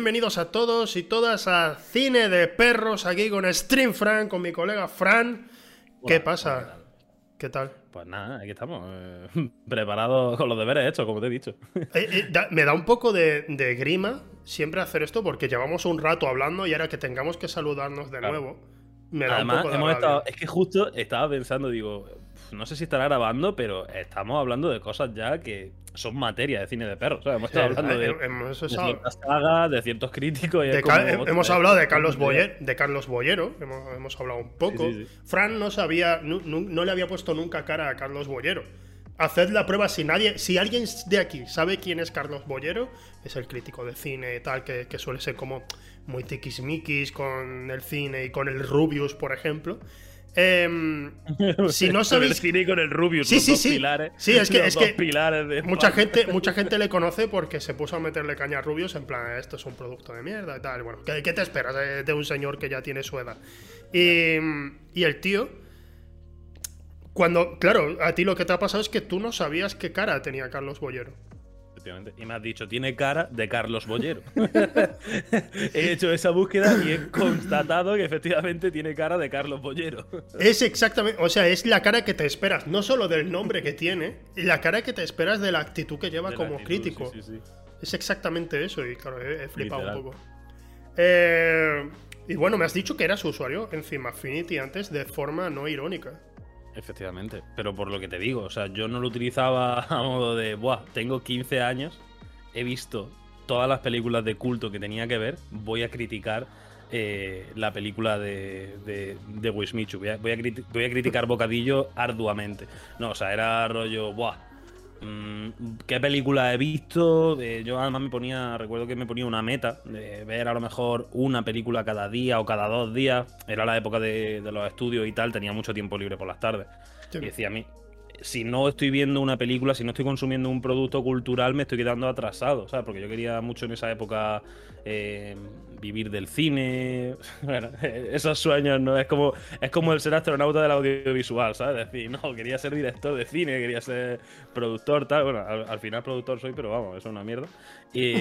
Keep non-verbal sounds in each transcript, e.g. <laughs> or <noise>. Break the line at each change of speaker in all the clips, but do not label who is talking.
bienvenidos a todos y todas a Cine de Perros, aquí con Stream Fran, con mi colega Fran. ¿Qué
Hola,
pasa? ¿Qué tal?
Pues nada, aquí estamos. eh, <laughs> preparados con los deberes hechos, como te he dicho. <laughs>
Eh, eh, da- me da un poco de, de grima siempre hacer esto porque llevamos un rato hablando y ahora que tengamos que saludarnos de
Claro.
nuevo, me da
Además,
un poco de
hemos estado. Es que justo estaba pensando, digo, no sé si estará grabando, pero estamos hablando de cosas ya que son materia de cine de perros. O sea, hemos estado hablando de,
eh, hemos
de ciertas sagas, de ciertos críticos. y
de
como,
eh, hemos hablado de Carlos, Boyer, de Carlos Boyero, hemos, hemos hablado un poco.
Sí, sí, sí.
Fran no sabía, nu- no, le había puesto nunca cara a Carlos Boyero. Haced la prueba si nadie, si alguien de aquí sabe quién es Carlos Boyero, es el crítico de cine y tal, que, que suele ser como muy tiquismiquis con el cine y con el Rubius, por ejemplo. Em, <laughs> si no sabéis-
el cine con el Rubius,
Sí,
los
sí,
dos
sí.
pilares.
Sí, es que-
los
es que
pilares de
Mucha gente, <laughs> mucha gente le conoce porque se puso a meterle caña a Rubius en plan, esto es un producto de mierda y tal. Bueno, ¿qué, qué te esperas de, de un señor que ya tiene su edad? Y, y el tío, cuando, claro, a ti lo que te ha pasado es que tú no sabías qué cara tenía Carlos Boyero.
Efectivamente. Y me has dicho, tiene cara de Carlos Boyero. <laughs> he hecho esa búsqueda y he constatado que efectivamente tiene cara de Carlos Boyero.
Es exactamente, o sea, es la cara que te esperas, no solo del nombre que tiene, la cara que te esperas de la actitud que lleva
De
como
actitud,
crítico.
sí, sí, sí.
Es exactamente eso, y claro, he, he flipado
Literal.
un poco. Eh, y bueno, me has dicho que eras usuario en Film Affinity antes de forma no irónica.
Efectivamente. Pero por lo que te digo, o sea, yo no lo utilizaba <laughs> a modo de, buah, tengo 15 años, he visto todas las películas de culto que tenía que ver, voy a criticar eh, la película de, de, de Wismichu. Voy a, voy, a voy a criticar Bocadillo arduamente. No, o sea, era rollo, buah. Mm, ¿Qué película he visto? Eh, yo además me ponía, recuerdo que me ponía una meta de ver a lo mejor una película cada día o cada dos días. Era la época de, de los estudios y tal, tenía mucho tiempo libre por las tardes.
Sí.
Y decía a mí, si no estoy viendo una película, si no estoy consumiendo un producto cultural, me estoy quedando atrasado, ¿sabes? Porque yo quería mucho en esa época eh, vivir del cine, <laughs> bueno, <laughs> esos sueños, ¿no? Es como, es como el ser astronauta del audiovisual, ¿sabes? Es decir, <laughs> no, quería ser director de cine, quería ser productor, tal. Bueno, al, al final productor soy, pero vamos, eso es una mierda. Y,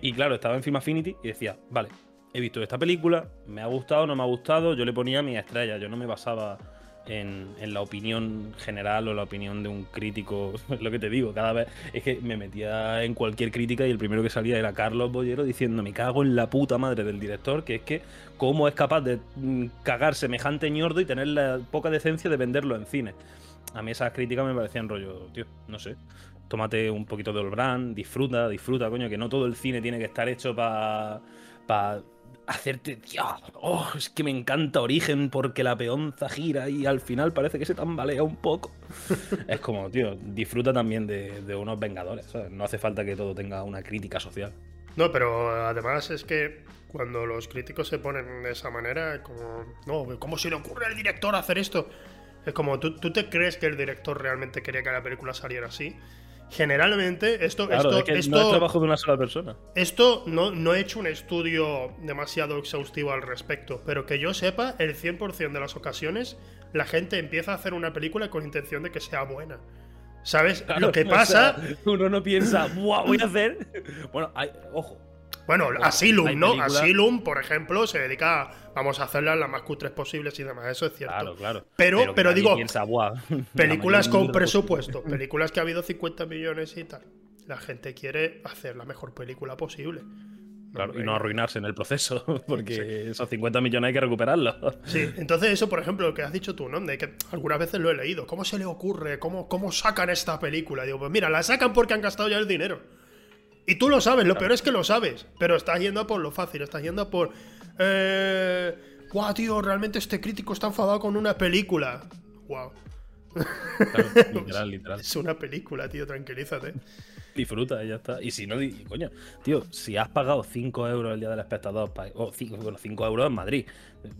y claro, estaba en Film Affinity y decía, vale, he visto esta película, me ha gustado, no me ha gustado, yo le ponía mi estrella, yo no me basaba en, la opinión general o la opinión de un crítico, <laughs> lo que te digo, cada vez es que me metía en cualquier crítica y el primero que salía era Carlos Bollero diciendo me cago en la puta madre del director, que es que cómo es capaz de mm, cagar semejante ñordo y tener la poca decencia de venderlo en cine. A mí esas críticas me parecían rollo, tío, no sé. Tómate un poquito de Olbran, disfruta, disfruta, coño, que no todo el cine tiene que estar hecho para pa hacerte, Dios, oh, es que me encanta Origen porque la peonza gira y al final parece que se tambalea un poco. <laughs> es como, tío, disfruta también de, de unos Vengadores, ¿sabes? No hace falta que todo tenga una crítica social.
No, pero además es que cuando los críticos se ponen de esa manera, como, no, ¿cómo se le ocurre al director hacer esto? Es como, ¿tú, tú te crees que el director realmente quería que la película saliera así? Generalmente, esto,
Claro,
esto,
es que
esto,
no es trabajo de una sola persona.
Esto no, no he hecho un estudio demasiado exhaustivo al respecto, pero que yo sepa, el 100% de las ocasiones la gente empieza a hacer una película con intención de que sea buena. ¿Sabes? Lo que <laughs>
O
pasa,
sea, uno no piensa, ¡buah! Voy a hacer. <laughs> Bueno, hay, ojo,
bueno, Asylum, ¿no? Asylum, por ejemplo, se dedica a vamos a hacerlas las más cutres posibles y demás, eso es cierto.
Claro, claro.
Pero- pero digo,
piensa, "Buah, <laughs> la
Películas con presupuesto, <laughs> películas que ha habido 50 millones y tal. La gente quiere hacer la mejor película posible.
Claro, y no arruinarse en el proceso, <laughs> porque esos 50 millones hay que recuperarlos.
Sí, entonces eso, por ejemplo, lo que has dicho tú, ¿no? De que algunas veces lo he leído. ¿Cómo se le ocurre? ¿Cómo, cómo sacan esta película? Digo, pues mira, la sacan porque han gastado ya el dinero. Y tú lo sabes, lo peor es que lo sabes. Pero estás yendo a por lo fácil, estás yendo a por... Eh... Guau, tío, realmente este crítico está enfadado con una película. Guau.
Claro, <laughs> literal, literal.
Es una película, tío, tranquilízate.
Disfruta ya está. Y si no, coño, tío, si has pagado 5 euros el día del espectador, o 5, bueno, 5 euros en Madrid,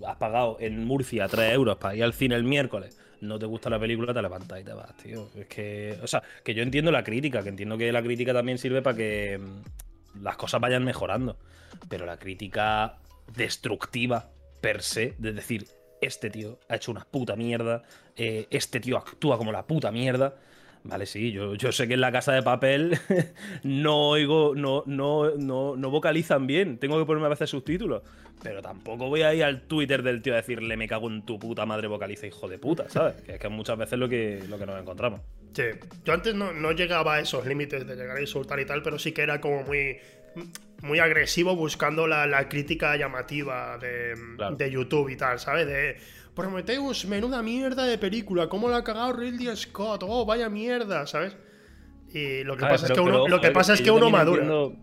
has pagado en Murcia 3 euros para ir al cine el miércoles, no te gusta la película, te levantas y te vas, tío. Es que, o sea, que yo entiendo la crítica, que entiendo que la crítica también sirve para que mm, las cosas vayan mejorando. Pero la crítica destructiva, per se, de decir, este tío ha hecho una puta mierda, eh, este tío actúa como la puta mierda. Vale, sí, yo, yo sé que en la casa de papel <laughs> no oigo, no, no, no, no vocalizan bien. Tengo que ponerme a veces subtítulos. Pero tampoco voy a ir al Twitter del tío a decirle me cago en tu puta madre vocaliza, hijo de puta, ¿sabes? Que es que muchas veces lo que, lo que nos encontramos.
Sí, yo antes no, no llegaba a esos límites de llegar a insultar y tal, pero sí que era como muy, muy agresivo buscando la, la crítica llamativa de,
Claro.
de YouTube y tal, ¿sabes? De Prometheus, menuda mierda de película, ¿cómo la ha cagado Ridley Scott? Oh, vaya mierda, ¿sabes? Y lo que pasa es que uno,
pero,
lo que pasa es que uno madura.
entiendo-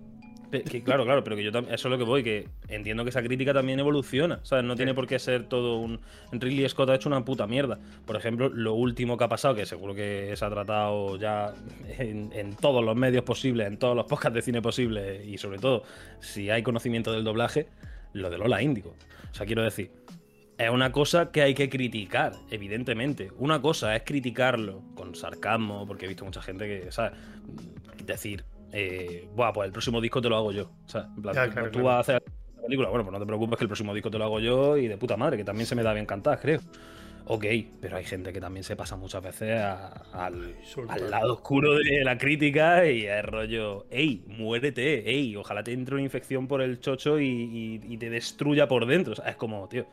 que claro, claro, pero que yo también. Eso es lo que voy, que entiendo que esa crítica también evoluciona. ¿Sabes? No tiene por qué ser todo un. Ridley Scott ha hecho una puta mierda. Por ejemplo, lo último que ha pasado, que seguro que se ha tratado ya en, en todos los medios posibles, en todos los podcasts de cine posibles, y sobre todo, si hay conocimiento del doblaje, lo de Lola Índigo. O sea, quiero decir. Es una cosa que hay que criticar, evidentemente. Una cosa es criticarlo con sarcasmo, porque he visto mucha gente que, ¿sabes? Decir, eh, Buah, pues el próximo disco te lo hago yo. O sea, en plan,
Ya,
tú-
claro,
tú
claro.
vas a hacer la película, bueno, pues no te preocupes que el próximo disco te lo hago yo y de puta madre, que también se me da bien cantar, creo. Ok, pero hay gente que también se pasa muchas veces a- al, lado oscuro de la crítica y es rollo, ey, muérete, ey, ojalá te entre una infección por el chocho y, y- y te destruya por dentro. O sea, es como, tío,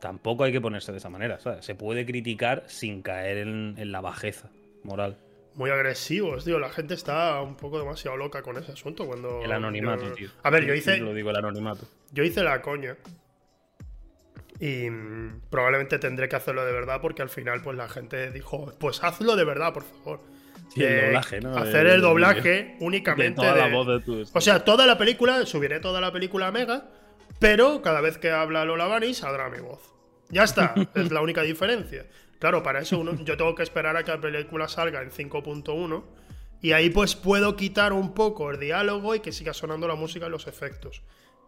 tampoco hay que ponerse de esa manera, ¿sabes? Se puede criticar sin caer en, en la bajeza moral.
Muy agresivos, tío. La gente está un poco demasiado loca con ese asunto cuando.
El anonimato,
yo-
tío.
A ver, yo hice,
Lo digo, el anonimato.
Yo hice la coña. Y probablemente tendré que hacerlo de verdad porque al final pues la gente dijo, pues hazlo de verdad, por favor.
Sí, el
Eh,
doblaje, ¿no?
Hacer el doblaje únicamente
De toda la
de-
voz de tu
O sea, toda la película, subiré toda la película a Mega, pero cada vez que habla Lola Bunny saldrá mi voz. Ya está, <laughs> es la única diferencia. Claro, para eso uno- yo tengo que esperar a que la película salga en 5.1 y ahí pues puedo quitar un poco el diálogo y que siga sonando la música y los efectos.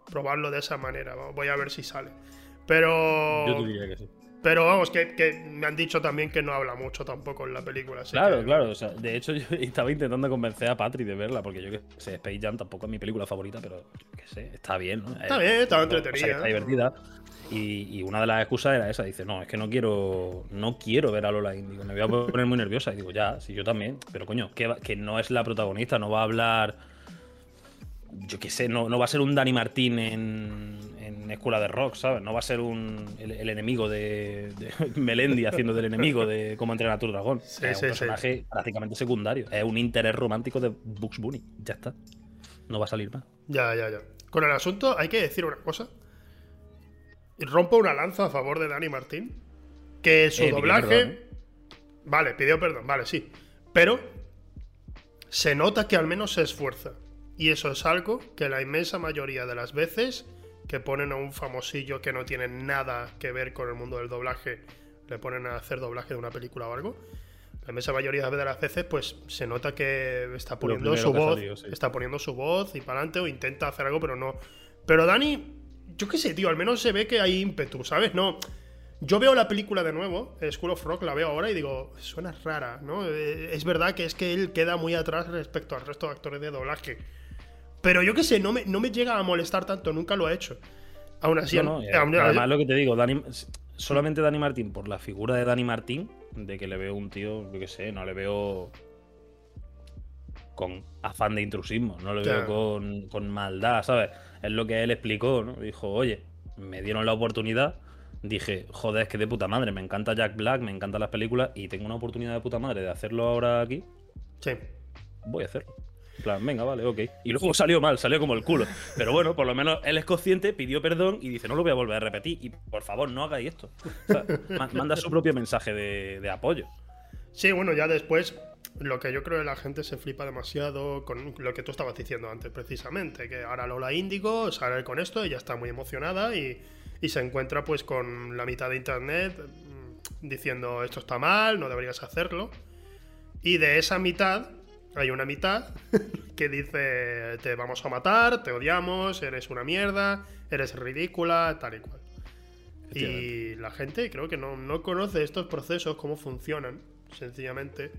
Probarlo de esa manera, voy a ver si sale. Pero...
Yo diría que sí.
Pero vamos, que, que me han dicho también que no habla mucho tampoco en la película. así
Claro,
que-
claro. O sea, de hecho, <laughs> yo estaba intentando convencer a Patri de verla, porque yo que sé, Space Jam tampoco es mi película favorita, pero yo qué sé, está bien, ¿no?
Está
Es-
bien, está
sea,
entretenida.
está divertida. Y, y una de las excusas era esa. Dice, no, es que no quiero no quiero ver a Lola Índigo. Me voy a poner muy nerviosa. Y digo, ya, sí, yo también. Pero coño, que, va- que no es la protagonista, no va a hablar. Yo qué sé, no, no va a ser un Dani Martín en Escuela de Rock, ¿sabes? No va a ser un, el, el enemigo de, de <laughs> Melendi haciendo del enemigo de cómo entrenar a tu dragón.
Sí,
es
sí,
un
sí.
personaje prácticamente secundario. Es un interés romántico de Bugs Bunny. Ya está. No va a salir más.
Ya, ya, ya. Con el asunto hay que decir una cosa. Rompo una lanza a favor de Dani Martín. Que su
Eh, pidió
doblaje.
perdón, ¿eh?
Vale, pidió perdón, vale, sí. Pero se nota que al menos se esfuerza. Y eso es algo que la inmensa mayoría de las veces que ponen a un famosillo que no tiene nada que ver con el mundo del doblaje, le ponen a hacer doblaje de una película o algo. La inmensa mayoría de las veces, pues se nota que está poniendo su voz,
salido, sí.
está poniendo su voz y para adelante o intenta hacer algo, pero no. Pero Dani, yo qué sé, tío, al menos se ve que hay ímpetu, ¿sabes? No. Yo veo la película de nuevo, School of Rock, la veo ahora y digo, suena rara, ¿no? Eh, Es verdad que es que él queda muy atrás respecto al resto de actores de doblaje. Pero yo qué sé, no me, no me llega a molestar tanto, nunca lo he hecho. Aún así,
No,
aún-
además lo que te digo, Dani, solamente Dani Martín, por la figura de Dani Martín, de que le veo un tío, yo qué sé, no le veo con afán de intrusismo, no le veo con, con maldad, ¿sabes? Es lo que él explicó, ¿no? Dijo, oye, me dieron la oportunidad, dije, joder, es que de puta madre, me encanta Jack Black, me encantan las películas y tengo una oportunidad de puta madre de hacerlo ahora aquí,
sí.
voy a hacerlo. En plan, venga, vale, ok. Y luego <laughs> salió mal, salió como el culo. Pero bueno, por lo menos él es consciente, pidió perdón y dice, no lo voy a volver a repetir. Y por favor, no hagáis esto. O sea, <laughs> ma- manda su propio mensaje de, de apoyo.
Sí, bueno, ya después, lo que yo creo que la gente se flipa demasiado con lo que tú estabas diciendo antes, precisamente, que ahora Lola Índigo sale con esto, ella está muy emocionada y, y se encuentra pues con la mitad de internet mm, diciendo esto está mal, no deberías hacerlo. Y de esa mitad hay una mitad <laughs> que dice te vamos a matar, te odiamos, eres una mierda, eres ridícula, tal y cual. Y la gente creo que no, no conoce estos procesos, cómo funcionan, sencillamente.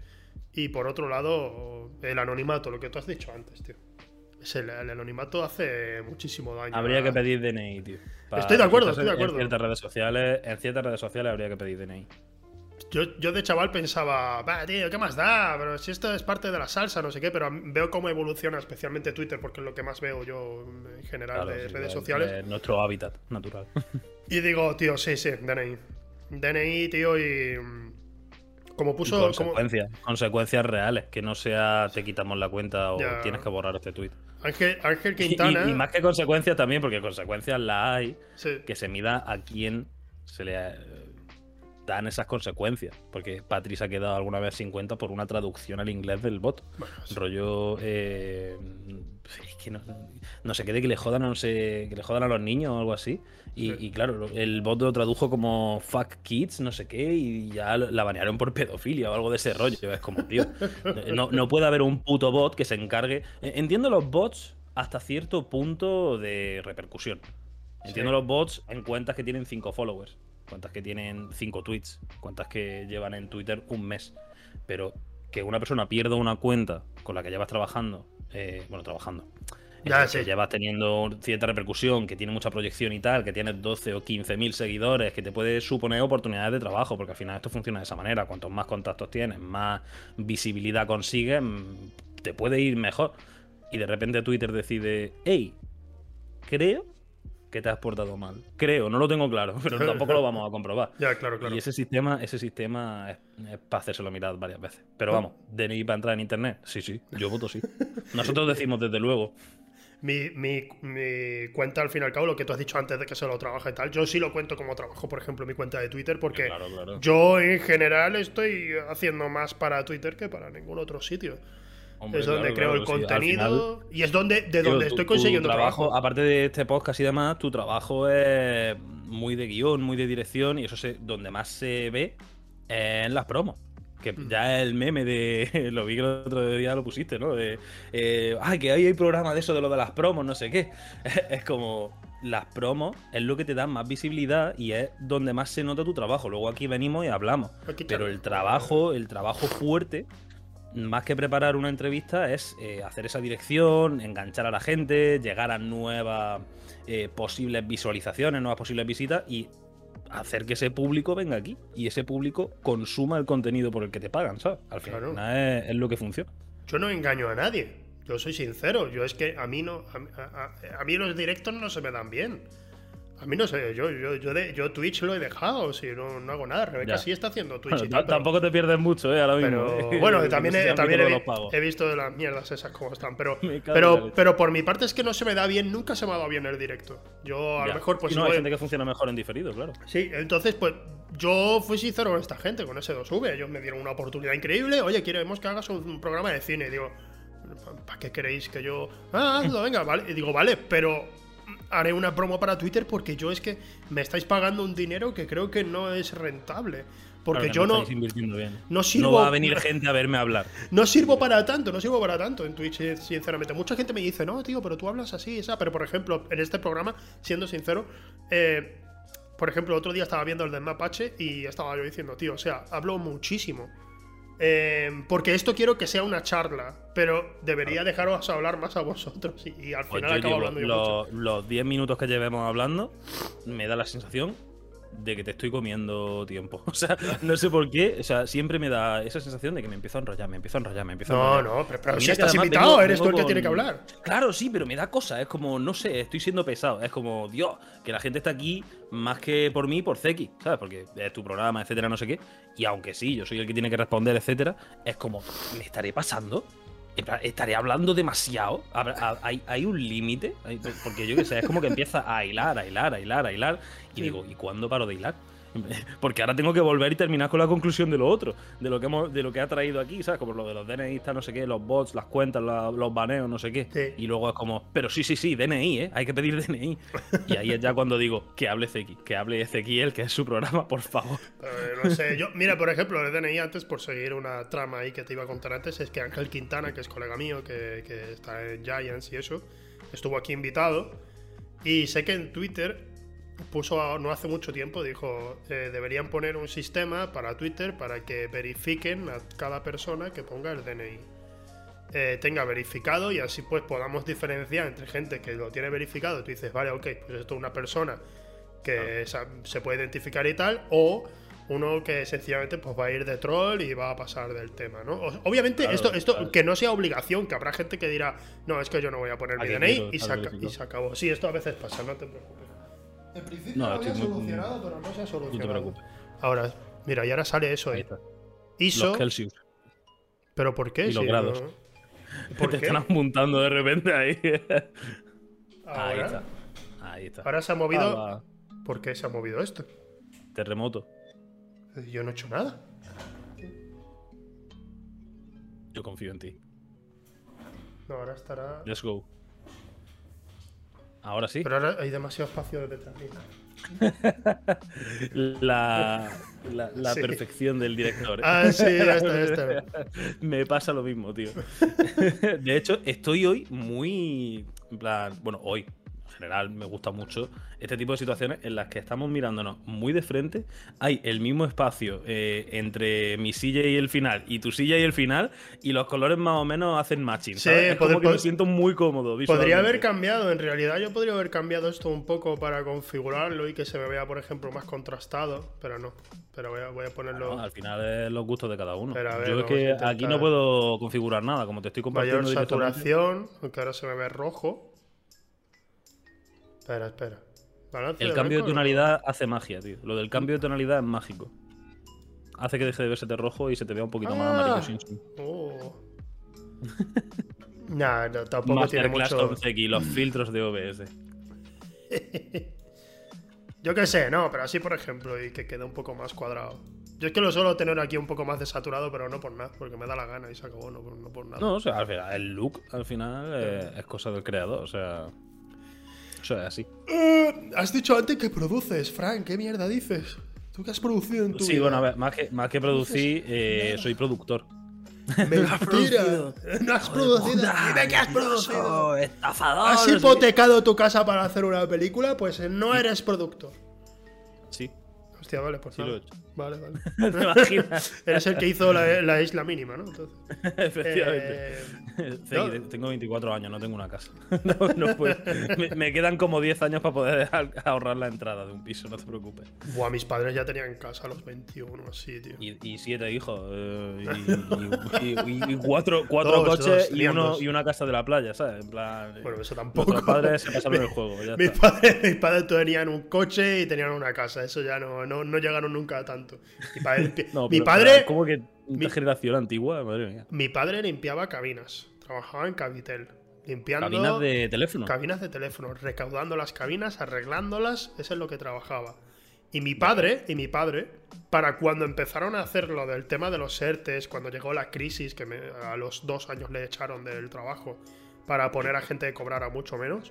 Y por otro lado, el anonimato, lo que tú has dicho antes, tío. El, el anonimato hace muchísimo daño.
Habría
a-
que pedir DNI, tío. Para
Estoy de acuerdo, estoy de acuerdo.
En ciertas redes sociales, en ciertas redes sociales habría que pedir DNI.
Yo, yo de chaval pensaba, va, tío, ¿qué más da? Pero si esto es parte de la salsa, no sé qué, pero veo cómo evoluciona especialmente Twitter, porque es lo que más veo yo en general
Claro,
de
sí,
redes
es-
sociales.
es nuestro hábitat natural. <laughs>
Y digo, tío, sí, sí, DNI. DNI, tío, y. mm, Como
Y
puso. como-
consecuencias, consecuencias reales, que no sea te quitamos la cuenta o
Ya.
tienes que borrar este tweet.
Ángel, Ángel <laughs>
Y,
Quintana.
y más que consecuencias también, porque consecuencias las hay,
sí.
que se mida a quién se le eh, dan esas consecuencias. Porque Patri se ha quedado alguna vez sin cuenta por una traducción al inglés del bot.
Bueno, sí.
Rollo. eh, es que no, no sé qué de que le jodan, a no sé, que le jodan a los niños o algo así. Y,
Sí.
y claro, el bot lo tradujo como fuck kids, no sé qué, y ya la banearon por pedofilia o algo de ese rollo. Es como, tío, no, no puede haber un puto bot que se encargue. E- Entiendo los bots hasta cierto punto de repercusión. Entiendo
Sí.
los bots en cuentas que tienen 5 followers, cuentas que tienen 5 tweets, cuentas que llevan en Twitter un mes. Pero que una persona pierda una cuenta con la que llevas trabajando, eh, bueno, trabajando, eh,
Ya,
que
sí.
llevas teniendo cierta repercusión, que tiene mucha proyección y tal, que tienes 12 o 15 mil seguidores, que te puede suponer oportunidades de trabajo, porque al final esto funciona de esa manera. Cuantos más contactos tienes, más visibilidad consigues, mm, te puede ir mejor. Y de repente Twitter decide, hey, creo que te has portado mal. Creo, no lo tengo claro, <laughs> pero tampoco lo vamos a comprobar.
Ya, claro, claro.
Y ese sistema, ese sistema es, es para hacérselo mirar varias veces. Pero vamos, DNI para entrar en internet, sí, sí, yo voto sí. Nosotros decimos desde luego.
Mi, mi, mi cuenta, al fin y al cabo, lo que tú has dicho antes de que se lo trabaja y tal, yo sí lo cuento como trabajo, por ejemplo, mi cuenta de Twitter, porque
Claro, claro.
yo en general estoy haciendo más para Twitter que para ningún otro sitio.
Hombre,
es donde
claro,
creo
claro,
el contenido y es donde de donde estoy
tu
consiguiendo trabajo.
Aparte de este podcast y demás, tu trabajo es muy de guion, muy de dirección, y eso es donde más se ve en las promos. Que
Mm.
ya el meme de. <laughs> Lo vi que el otro día lo pusiste, ¿no? De. eh, Ay, que ahí hay programa de eso de lo de las promos, no sé qué. <laughs> Es como. Las promos es lo que te da más visibilidad y es donde más se nota tu trabajo. Luego aquí venimos y hablamos. Pero el trabajo, el trabajo fuerte, más que preparar una entrevista, es eh, hacer esa dirección, enganchar a la gente, llegar a nuevas eh, posibles visualizaciones, nuevas posibles visitas y hacer que ese público venga aquí y ese público consuma el contenido por el que te pagan, ¿sabes? Al final
Claro.
es, es lo que funciona.
Yo no engaño a nadie. Yo soy sincero. Yo es que a mí no. A, a- a mí los directos no se me dan bien. A mí no sé. Yo, yo, yo, de- yo Twitch lo he dejado. Si no, no hago nada. Rebeca
Ya.
sí está haciendo Twitch
Bueno,
y tal. pero-
tampoco te pierdes mucho, ¿eh? Ahora mismo.
Pero
¿eh?
bueno, <laughs>
No
también, he, también
visto
he, visto las mierdas esas como están. Pero, <laughs> pero, pero por mi parte es que no se me da bien, nunca se me ha dado bien el directo. Yo a lo mejor pues
Y no, hay gente que funciona mejor en diferido, claro.
Sí, entonces pues yo fui sincero con esta gente, con ese 2V. Ellos me dieron una oportunidad increíble. Oye, queremos que hagas un programa de cine. Y digo, ¿para qué queréis que yo...? Ah, hazlo, venga, vale. Y digo, vale, pero haré una promo para Twitter porque yo es que me estáis pagando un dinero que creo que no es rentable. Porque
Claro
yo no,
estáis invirtiendo bien.
no sirvo-
No va a venir gente a verme hablar.
no sirvo para tanto, no sirvo para tanto en Twitch, sinceramente. Mucha gente me dice, no, tío, pero tú hablas así, esa. Pero, por ejemplo, en este programa, siendo sincero, eh, por ejemplo, otro día estaba viendo el de Mapache y estaba yo diciendo, tío, o sea, hablo muchísimo. Eh, porque esto quiero que sea una charla, pero debería dejaros hablar más a vosotros y, y al
Pues
final
yo
acabo hablando yo mucho.
los 10 minutos que llevemos hablando, me da la sensación de que te estoy comiendo tiempo. <laughs> O sea, no sé por qué. O sea, siempre me da esa sensación de que me empiezo a enrollar, me empiezo a enrollar, me empiezo a
No,
enrollar.
no, pero, pero si estás invitado,
vengo-
eres tú el que
con-
tiene que hablar.
Claro, sí, pero me da cosa. Es como, no sé, estoy siendo pesado. Es como, Dios, que la gente está aquí más que por mí, por Zeki, ¿sabes? Porque es tu programa, etcétera, no sé qué. Y aunque sí, yo soy el que tiene que responder, etcétera, es como, ¿me estaré pasando? ¿Estaré hablando demasiado? ¿Habrá- ha- ¿Hay, hay un límite? Porque yo qué sé, es como que empieza a hilar, a hilar, a hilar, a hilar. Y digo, ¿y cuándo paro de hilar? <laughs> Porque ahora tengo que volver y terminar con la conclusión de lo otro, de lo que hemos, de lo que ha traído aquí, ¿sabes? Como lo de los DNI, no sé qué, los bots, las cuentas, la- los baneos, no sé qué.
Sí.
Y luego es como, pero sí, sí, sí, DNI, ¿eh? Hay que pedir <laughs> DNI. Y ahí es ya cuando digo, que hable Zeki, que hable Ezequiel, que es su programa, por favor. <laughs>
No sé, yo, mira, por ejemplo, el DNI antes, por seguir una trama ahí que te iba a contar antes, es que Ángel Quintana, que es colega mío, que, que está en Giants y eso, estuvo aquí invitado. Y sé que en Twitter puso no hace mucho tiempo, dijo, eh, deberían poner un sistema para Twitter para que verifiquen a cada persona que ponga el DNI. Eh, tenga verificado y así pues podamos diferenciar entre gente que lo tiene verificado tú dices, vale, ok, pues esto es una persona que se puede identificar y tal, o uno que sencillamente pues, va a ir de troll y va a pasar del tema, ¿no? Obviamente,
Claro,
esto, esto
claro.
que no sea obligación, que habrá gente que dirá, no, es que yo no voy a poner mi DNI y, se y se acabó. Sí, esto a veces pasa, no te preocupes. En principio
No,
lo había solucionado, pero no se ha solucionado.
No te preocupes.
Ahora, mira, y ahora sale eso
Ahí
ahí.
está.
ISO,
Los Celsius.
pero ¿por qué?
y los
Si
grados.
no- <laughs> ¿Por
Te
qué?
están apuntando de repente ahí.
Ahora,
Ahí está. Ahí está.
ahora se ha movido.
Ah.
¿Por qué se ha movido esto?
Terremoto.
Yo no he hecho nada.
Yo confío en ti.
No, ahora estará.
Let's go. Ahora sí.
Pero ahora hay demasiado espacio detrás. <laughs> mira.
La, la, la
Sí.
perfección del director. ¿eh?
Ah, sí, ya está, ya está. <laughs>
Me pasa lo mismo, tío. <laughs> De hecho, estoy hoy muy. En plan, bueno, hoy. En general me gusta mucho este tipo de situaciones en las que estamos mirándonos muy de frente. Hay el mismo espacio eh, entre mi silla y el final y tu silla y el final, y los colores más o menos hacen matching.
Sí.
Es
poder-
como que me siento muy cómodo.
Podría haber cambiado, en realidad yo podría haber cambiado esto un poco para configurarlo y que se me vea, por ejemplo, más contrastado, pero no. Pero voy a, voy a ponerlo
al final es los gustos de cada uno.
Pero a ver,
Yo es que
intentar-
aquí no puedo configurar nada, como te estoy compartiendo
mayor saturación, aunque ahora se me ve rojo. Espera, espera. Balance
El cambio de tonalidad hace magia, tío. Lo del cambio de tonalidad es mágico. Hace que deje de verse rojo y se te vea un poquito más
Ah.
amarillo Simpson.
Oh. nah, no, tampoco tiene mucho.
Zeki, los filtros de OBS. <laughs>
Yo qué sé, no, pero así por ejemplo, y que quede un poco más cuadrado. Yo es que lo suelo tener aquí un poco más desaturado, pero no por nada, porque me da la gana y se acabó, no, por- no por nada.
No, o sea, al final, el look al final eh, es cosa del creador, o sea. Eso es así.
Eh, has dicho antes que produces, Frank, ¿qué mierda dices? ¿Tú qué has producido en tu
Sí,
vida?
bueno, a ver, más que, más que producir, eh, soy productor.
Mentira. <laughs> No has producido. Dime que has producido.
estafador.
¿Has hipotecado tu casa para hacer una película? Pues no eres productor.
Sí.
Hostia, vale, pues
Sí
Vale, vale. <laughs>
¿Te imaginas? <laughs>
Eres el que hizo la, la isla mínima, ¿no? Entonces,
Efectivamente.
eh, <laughs> no.
tengo 24 años, no tengo una casa. No, no puedo. Me, me quedan como 10 años para poder ahorrar la entrada de un piso, no te preocupes.
buah, mis padres ya tenían casa a los 21, así, tío.
Y, y siete hijos. eh, y, y- cuatro, cuatro
Dos,
coches
dos,
y, uno, una casa de la playa, ¿sabes? En plan.
Bueno, eso tampoco.
Nuestros padres se pasaron el juego. Ya
Mis
está.
padres, mis padres tenían un coche y tenían una casa. Eso ya no, no, no llegaron nunca a tanto. Mi padre, <laughs>
No,
mi
pero-
padre,
pero ¿Cómo que
mi-
una generación antigua? Madre mía.
mi padre limpiaba cabinas. Trabajaba en Cabitel. Limpiando
Cabinas de teléfono.
cabinas de teléfono, recaudando las cabinas, arreglándolas, eso es lo que trabajaba. Y mi padre, y mi padre, para cuando empezaron a hacer lo del tema de los ERTES, cuando llegó la crisis, que me- a los dos años le echaron del trabajo, para poner a gente que cobrara mucho menos,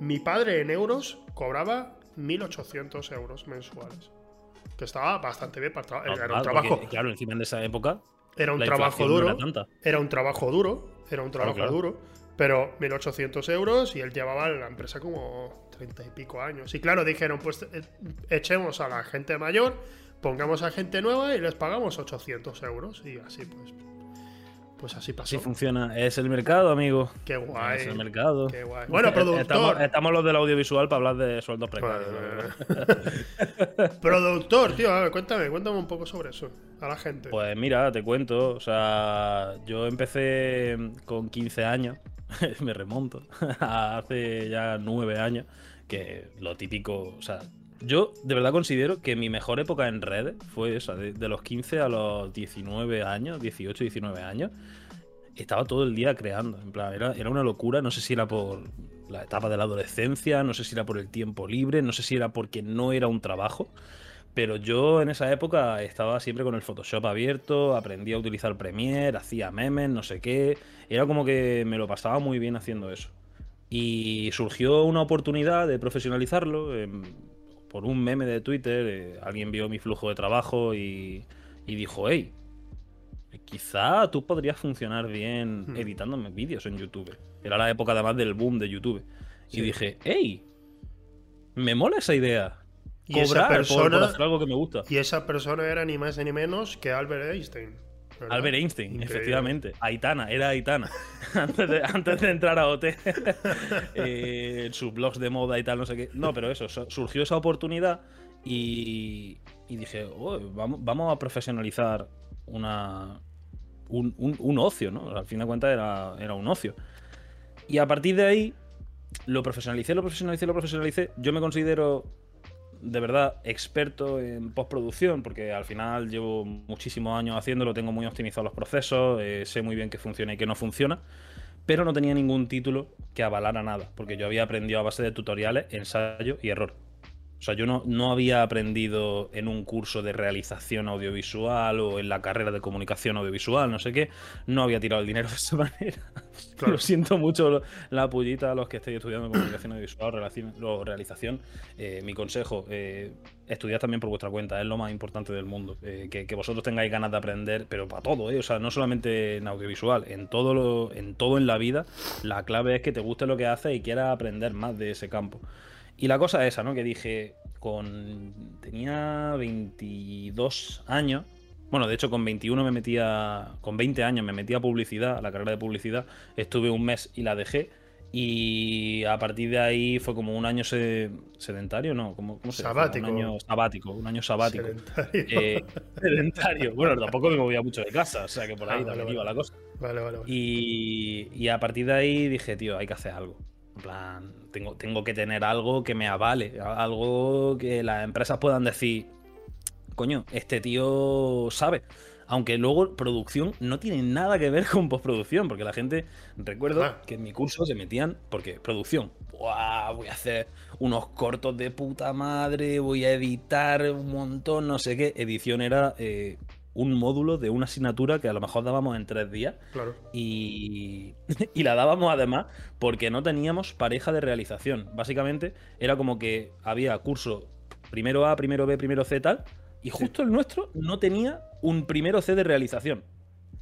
mi padre en euros cobraba 1.800 euros mensuales. Que estaba bastante bien para tra- era un trabajo,
porque, claro, encima en esa época.
era un trabajo
no
duro.
era
un trabajo duro, era un trabajo
claro.
duro, pero 1.800 euros y él llevaba en la empresa como 30 y pico años. Y claro, dijeron, pues eh, echemos a la gente mayor, pongamos a gente nueva y les pagamos 800 euros. Y así pues, pues así pasó.
Así funciona. Es el mercado, amigo.
Qué guay.
Es el mercado.
Qué guay. Bueno,
Eh,
productor.
Estamos, estamos los del audiovisual para hablar de sueldos precarios. la <laughs> verdad.
productor, tío, a ver, cuéntame, cuéntame un poco sobre eso a la gente.
Pues mira, te cuento. O sea, yo empecé con 15 años. <laughs> me remonto. <laughs> hace ya 9 años. Que lo típico. O sea, yo de verdad considero que mi mejor época en redes fue esa. De, de los 15 a los 19 años, 18, 19 años. Estaba todo el día creando. En plan, era, era una locura. No sé si era por la etapa de la adolescencia, no sé si era por el tiempo libre, no sé si era porque no era un trabajo. Pero yo en esa época estaba siempre con el Photoshop abierto, aprendí a utilizar Premiere, hacía memes, no sé qué. Era como que me lo pasaba muy bien haciendo eso. Y surgió una oportunidad de profesionalizarlo. Por un meme de Twitter, eh, alguien vio mi flujo de trabajo y, y dijo, hey, quizá tú podrías funcionar bien
Hmm.
editándome vídeos en YouTube. Era la época además del boom de YouTube.
Sí.
Y dije, hey, me mola esa idea.
Y esa
Cobrar por-
persona-
por hacer algo que me gusta.
Y esa persona era ni más ni menos que Albert Einstein. ¿Verdad?
Albert Einstein,
Increíble.
efectivamente. Aitana, era Aitana. <laughs> antes, de, antes de entrar a OT. <laughs> eh, sus blogs de moda y tal, no sé qué. No, pero eso, su- surgió esa oportunidad y, y dije, "Oh, vamos, vamos a profesionalizar una, un, un- un ocio, ¿no? Al fin de cuentas era, era un ocio. Y a partir de ahí lo profesionalicé, lo profesionalicé, lo profesionalicé. Yo me considero de verdad experto en postproducción, porque al final llevo muchísimos años haciéndolo, tengo muy optimizados los procesos, eh, sé muy bien qué funciona y qué no funciona, pero no tenía ningún título que avalara nada, porque yo había aprendido a base de tutoriales, ensayo y error. O sea, yo no, no había aprendido en un curso de realización audiovisual o en la carrera de comunicación audiovisual, no sé qué, no había tirado el dinero de esa <laughs> manera.
Claro.
Lo siento mucho la pullita a los que estéis estudiando comunicación audiovisual o realización. Eh, mi consejo, eh, estudiad también por vuestra cuenta, es lo más importante del mundo. Eh, que, que vosotros tengáis ganas de aprender, pero para todo, ¿eh? O sea, no solamente en audiovisual, en todo, lo, en todo en la vida, la clave es que te guste lo que haces y quieras aprender más de ese campo. Y la cosa es esa, ¿no? Que dije, con. Tenía 22 años. Bueno, de hecho, con 21 me metía. Con 20 años me metí a publicidad, a la carrera de publicidad. Estuve un mes y la dejé. Y a partir de ahí fue como un año se- sedentario, ¿no? ¿Cómo, cómo se dice?
Sabático.
Un año sabático, un año sabático.
Sedentario.
Eh, sedentario. Bueno, tampoco me movía mucho de casa, o sea que por ahí
Ah, vale,
también iba
vale.
la cosa.
Vale, vale, vale.
Y, y a partir de ahí dije, tío, hay que hacer algo. En plan, tengo, tengo que tener algo que me avale, algo que las empresas puedan decir, coño, este tío sabe. Aunque luego producción no tiene nada que ver <laughs> con postproducción, porque la gente, recuerdo
Ah.
que en mi curso se metían, porque producción, ¡buah! voy a hacer unos cortos de puta madre, voy a editar un montón, no sé qué. Edición era eh, un módulo de una asignatura que a lo mejor dábamos en tres días
Claro.
y, <laughs> y la dábamos además porque no teníamos pareja de realización. Básicamente era como que había curso primero A, primero B, primero C, tal, y justo el nuestro no tenía un primero C de realización.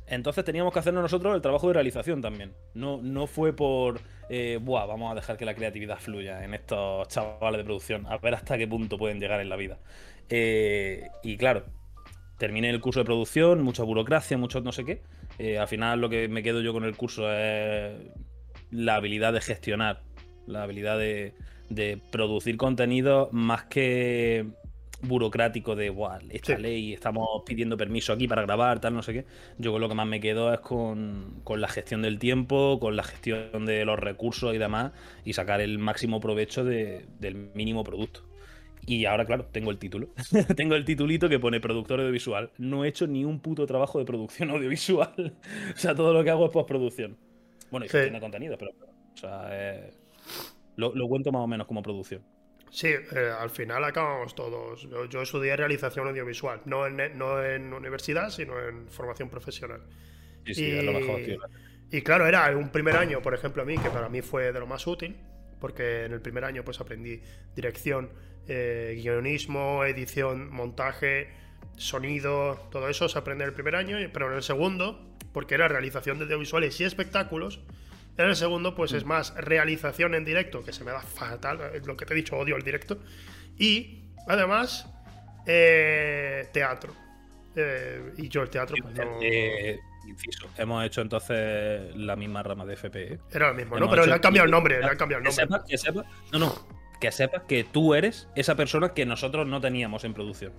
Entonces teníamos que hacernos nosotros el trabajo de realización también. No, no fue por, eh, Buah, vamos a dejar que la creatividad fluya en estos chavales de producción, a ver hasta qué punto pueden llegar en la vida. Eh, y claro, terminé el curso de producción, mucha burocracia, mucho no sé qué. Eh, al final lo que me quedo yo con el curso es la habilidad de gestionar, la habilidad de, de producir contenido más que burocrático de, Buah, esta
Sí.
ley, estamos pidiendo permiso aquí para grabar, tal, no sé qué. Yo con lo que más me quedo es con, con la gestión del tiempo, con la gestión de los recursos y demás, y sacar el máximo provecho de- del mínimo producto. Y ahora, claro, tengo el título. <laughs> tengo el titulito que pone productor audiovisual. No he hecho ni un puto trabajo de producción <laughs> audiovisual. o sea, todo lo que hago es postproducción. Bueno, y
Sí.
gestión de contenidos, pero. O sea, eh, lo, lo cuento más o menos como producción.
Sí, eh, al final acabamos todos. Yo, yo estudié realización audiovisual, no en, no en universidad, sino en formación profesional.
Sí, sí, es lo mejor, tío.
Y claro, era un primer año, por ejemplo, a mí, que para mí fue de lo más útil, porque en el primer año pues aprendí dirección, eh, guionismo, edición, montaje, sonido, todo eso se aprende en el primer año, y- pero en el segundo, porque era realización de audiovisuales y espectáculos, en el segundo pues es más realización en directo, que se me da fatal, es lo que te he dicho, odio el directo, y además eh, teatro. Eh, y yo el teatro pues, no...
Eh, inciso, hemos hecho entonces la misma rama de FP. ¿eh?
Era lo mismo, ¿no? Pero
hecho-
le han cambiado el nombre, le han cambiado el
Que
nombre.
sepas, que sepas, no, no, que sepas que tú eres esa persona que nosotros no teníamos en producción.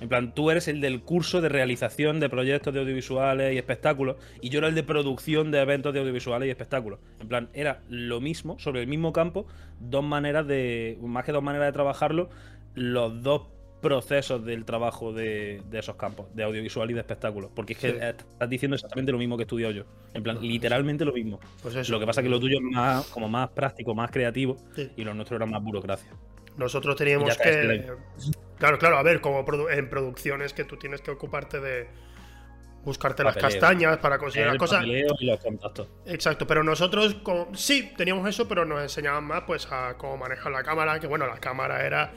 En plan, tú eres el del curso de realización de proyectos de audiovisuales y espectáculos, y yo era el de producción de eventos de audiovisuales y espectáculos. En plan, era lo mismo, sobre el mismo campo, dos maneras de, más que dos maneras de trabajarlo, los dos procesos del trabajo de, de esos campos, de audiovisual y de espectáculos. Porque es que
Sí.
estás diciendo exactamente lo mismo que he estudiado yo. En plan, literalmente lo mismo.
Pues eso.
Lo que pasa es que lo tuyo es más, como más práctico, más creativo,
Sí.
y lo nuestro era más burocracia.
Nosotros teníamos que. Claro, claro, a ver, como produ- en producciones que tú tienes que ocuparte de buscarte las castañas para conseguir las cosas.
y los contactos.
Exacto, pero nosotros sí teníamos eso, pero nos enseñaban más pues a cómo manejar la cámara, que bueno, la cámara era.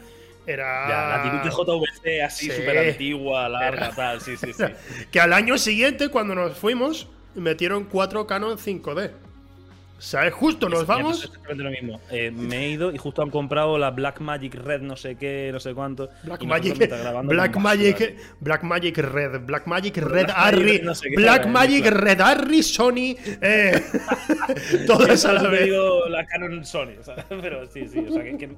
Era.
Ya, la típica JVC así
Sí.
súper antigua, larga,
Era-
tal, sí, sí, sí. <laughs>
Que al año siguiente, cuando nos fuimos, metieron cuatro Canon 5D. O sea, es justo, nos vamos.
exactamente lo mismo. Eh, me he ido y justo han comprado la Black Magic Red, no sé qué, no sé cuánto.
Black Magic, Black Magic, Black Magic Red, Black Magic Red Arri,
no sé
Black
¿sabes?
Magic. Red Arri, Sony, eh, <laughs> eso a la vez.
la Canon Sony, o sea, <laughs> pero sí, sí, o sea, que, que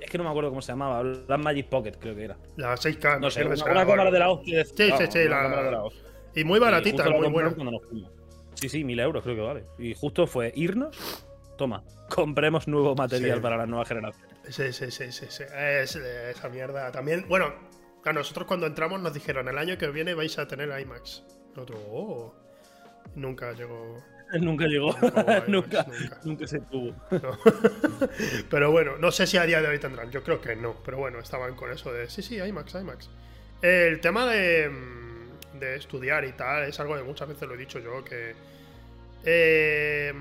es que no me acuerdo cómo se llamaba, la Magic Pocket creo que era.
La 6K,
No sé, una, una
ahora.
cámara de la hostia.
Sí, sí, sí, la-
cámara de la hostia.
Y muy
Y
baratita,
la
muy buena.
cuando nos fuimos. Sí, sí, mil euros creo que vale. Y justo fue irnos, toma, compremos nuevo material
Sí.
para las nuevas generaciones.
Sí, sí, sí, sí, sí. Es, eh, esa mierda. También, bueno, a nosotros cuando entramos nos dijeron el año que viene vais a tener IMAX. Nosotros, oh. Nunca llegó. <laughs>
Nunca llegó, <laughs>
Nunca
nunca, se tuvo.
No. <laughs> pero bueno, no sé si a día de hoy tendrán. Yo creo que no. Pero bueno, estaban con eso de sí, sí, IMAX, IMAX. El tema de, mm, de estudiar y tal es algo que muchas veces lo he dicho yo que. eh,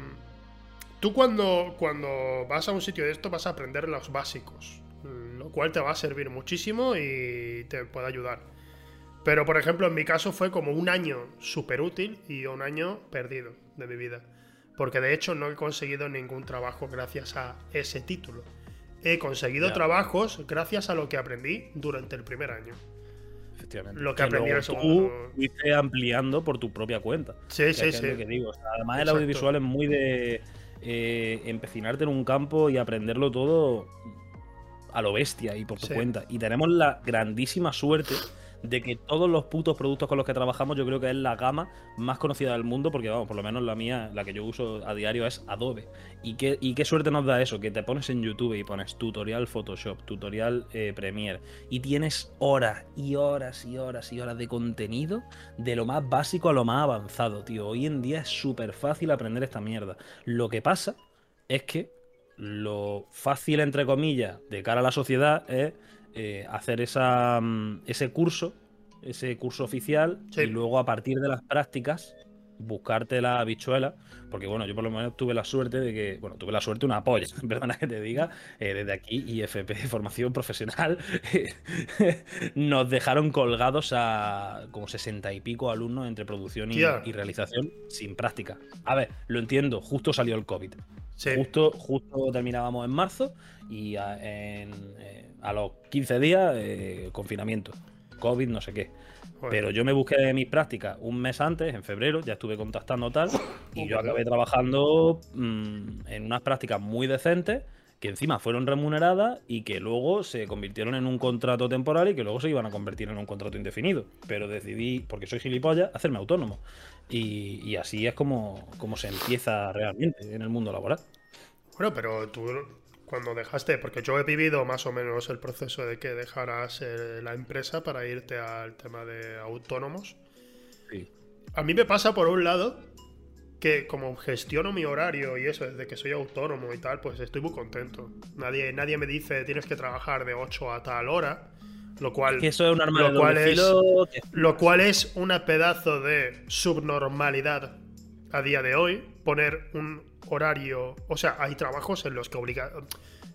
tú cuando, cuando vas a un sitio de esto vas a aprender los básicos. Lo cual te va a servir muchísimo y te puede ayudar. Pero por ejemplo, en mi caso fue como un año súper útil y un año perdido de mi vida. Porque de hecho no he conseguido ningún trabajo gracias a ese título. He conseguido
Ya.
trabajos gracias a lo que aprendí durante el primer año.
Efectivamente.
Lo que aprendí en el
tú
segundo.
fuiste ampliando por tu propia cuenta.
Sí,
Que
sí,
es
sí.
lo que digo. O sea, además, el audiovisual es muy de eh, empecinarte en un campo y aprenderlo todo a lo bestia y por tu
Sí.
cuenta. Y tenemos la grandísima suerte de que todos los putos productos con los que trabajamos, yo creo que es la gama más conocida del mundo, porque vamos, por lo menos la mía, la que yo uso a diario es Adobe. ¿Y qué, y qué suerte nos da eso? Que te pones en YouTube y pones tutorial Photoshop, tutorial eh, Premiere, y tienes horas y horas y horas y horas de contenido de lo más básico a lo más avanzado, tío. Hoy en día es súper fácil aprender esta mierda. Lo que pasa es que lo fácil, entre comillas, de cara a la sociedad es eh, hacer esa, mm, ese curso, ese curso oficial,
Sí.
y luego a partir de las prácticas buscarte la habichuela, porque bueno, yo por lo menos tuve la suerte de que, bueno, tuve la suerte, una polla, <laughs> perdona que te diga, eh, desde aquí, IFP, formación profesional, <laughs> nos dejaron colgados a como sesenta y pico alumnos entre producción y, realización sin práctica. A ver, lo entiendo, justo salió el COVID.
Sí.
Justo, justo terminábamos en marzo y a, en, eh, a los 15 días eh, confinamiento. COVID, no sé qué.
Joder.
Pero yo me busqué mis prácticas un mes antes, en febrero, ya estuve contactando tal, y yo
Vale.
acabé trabajando mm, en unas prácticas muy decentes, que encima fueron remuneradas y que luego se convirtieron en un contrato temporal y que luego se iban a convertir en un contrato indefinido. Pero decidí, porque soy gilipollas, hacerme autónomo. Y, y así es como, como se empieza realmente en el mundo laboral.
Bueno, pero tú cuando dejaste, porque yo he vivido más o menos el proceso de que dejaras eh, la empresa para irte al tema de autónomos.
Sí.
A mí me pasa por un lado que como gestiono mi horario y eso desde que soy autónomo y tal, pues estoy muy contento. Nadie, nadie me dice tienes que trabajar de 8 a tal hora, lo cual,
Que eso es un arma
lo
de
cual es-
filo
lo cual es una pedazo de subnormalidad a día de hoy. Poner un horario. O sea, hay trabajos en los que obliga.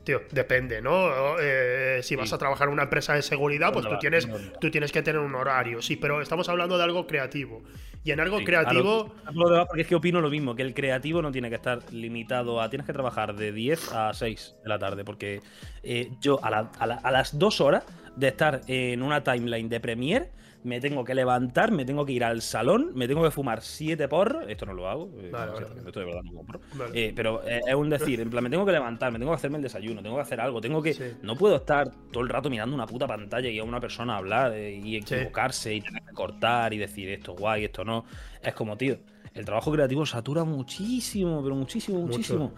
Tío, depende, ¿no? Eh, si vas
Sí.
a trabajar en una empresa de seguridad, pues
¿Dónde
tú tienes, tú tienes que tener un horario. Sí, pero estamos hablando de algo creativo. Y en algo
Sí,
creativo.
lo- porque es que opino lo mismo, que el creativo no tiene que estar limitado a. Tienes que trabajar de 10 a 6 de la tarde, porque eh, yo a, la- a la- a las 2 horas de estar en una timeline de Premiere, me tengo que levantar, me tengo que ir al salón, me tengo que fumar 7 porros. Esto no lo hago, eh,
vale,
sinceramente,
vale.
esto de verdad no compro.
Vale.
Eh, pero eh, es un decir, en plan, me tengo que levantar, me tengo que hacerme el desayuno, tengo que hacer algo, tengo que.
Sí.
No puedo estar todo el rato mirando una puta pantalla y a una persona hablar y equivocarse y tener que cortar y decir esto es guay, esto no. Es como, tío, el trabajo creativo satura muchísimo, pero muchísimo,
Mucho.
muchísimo.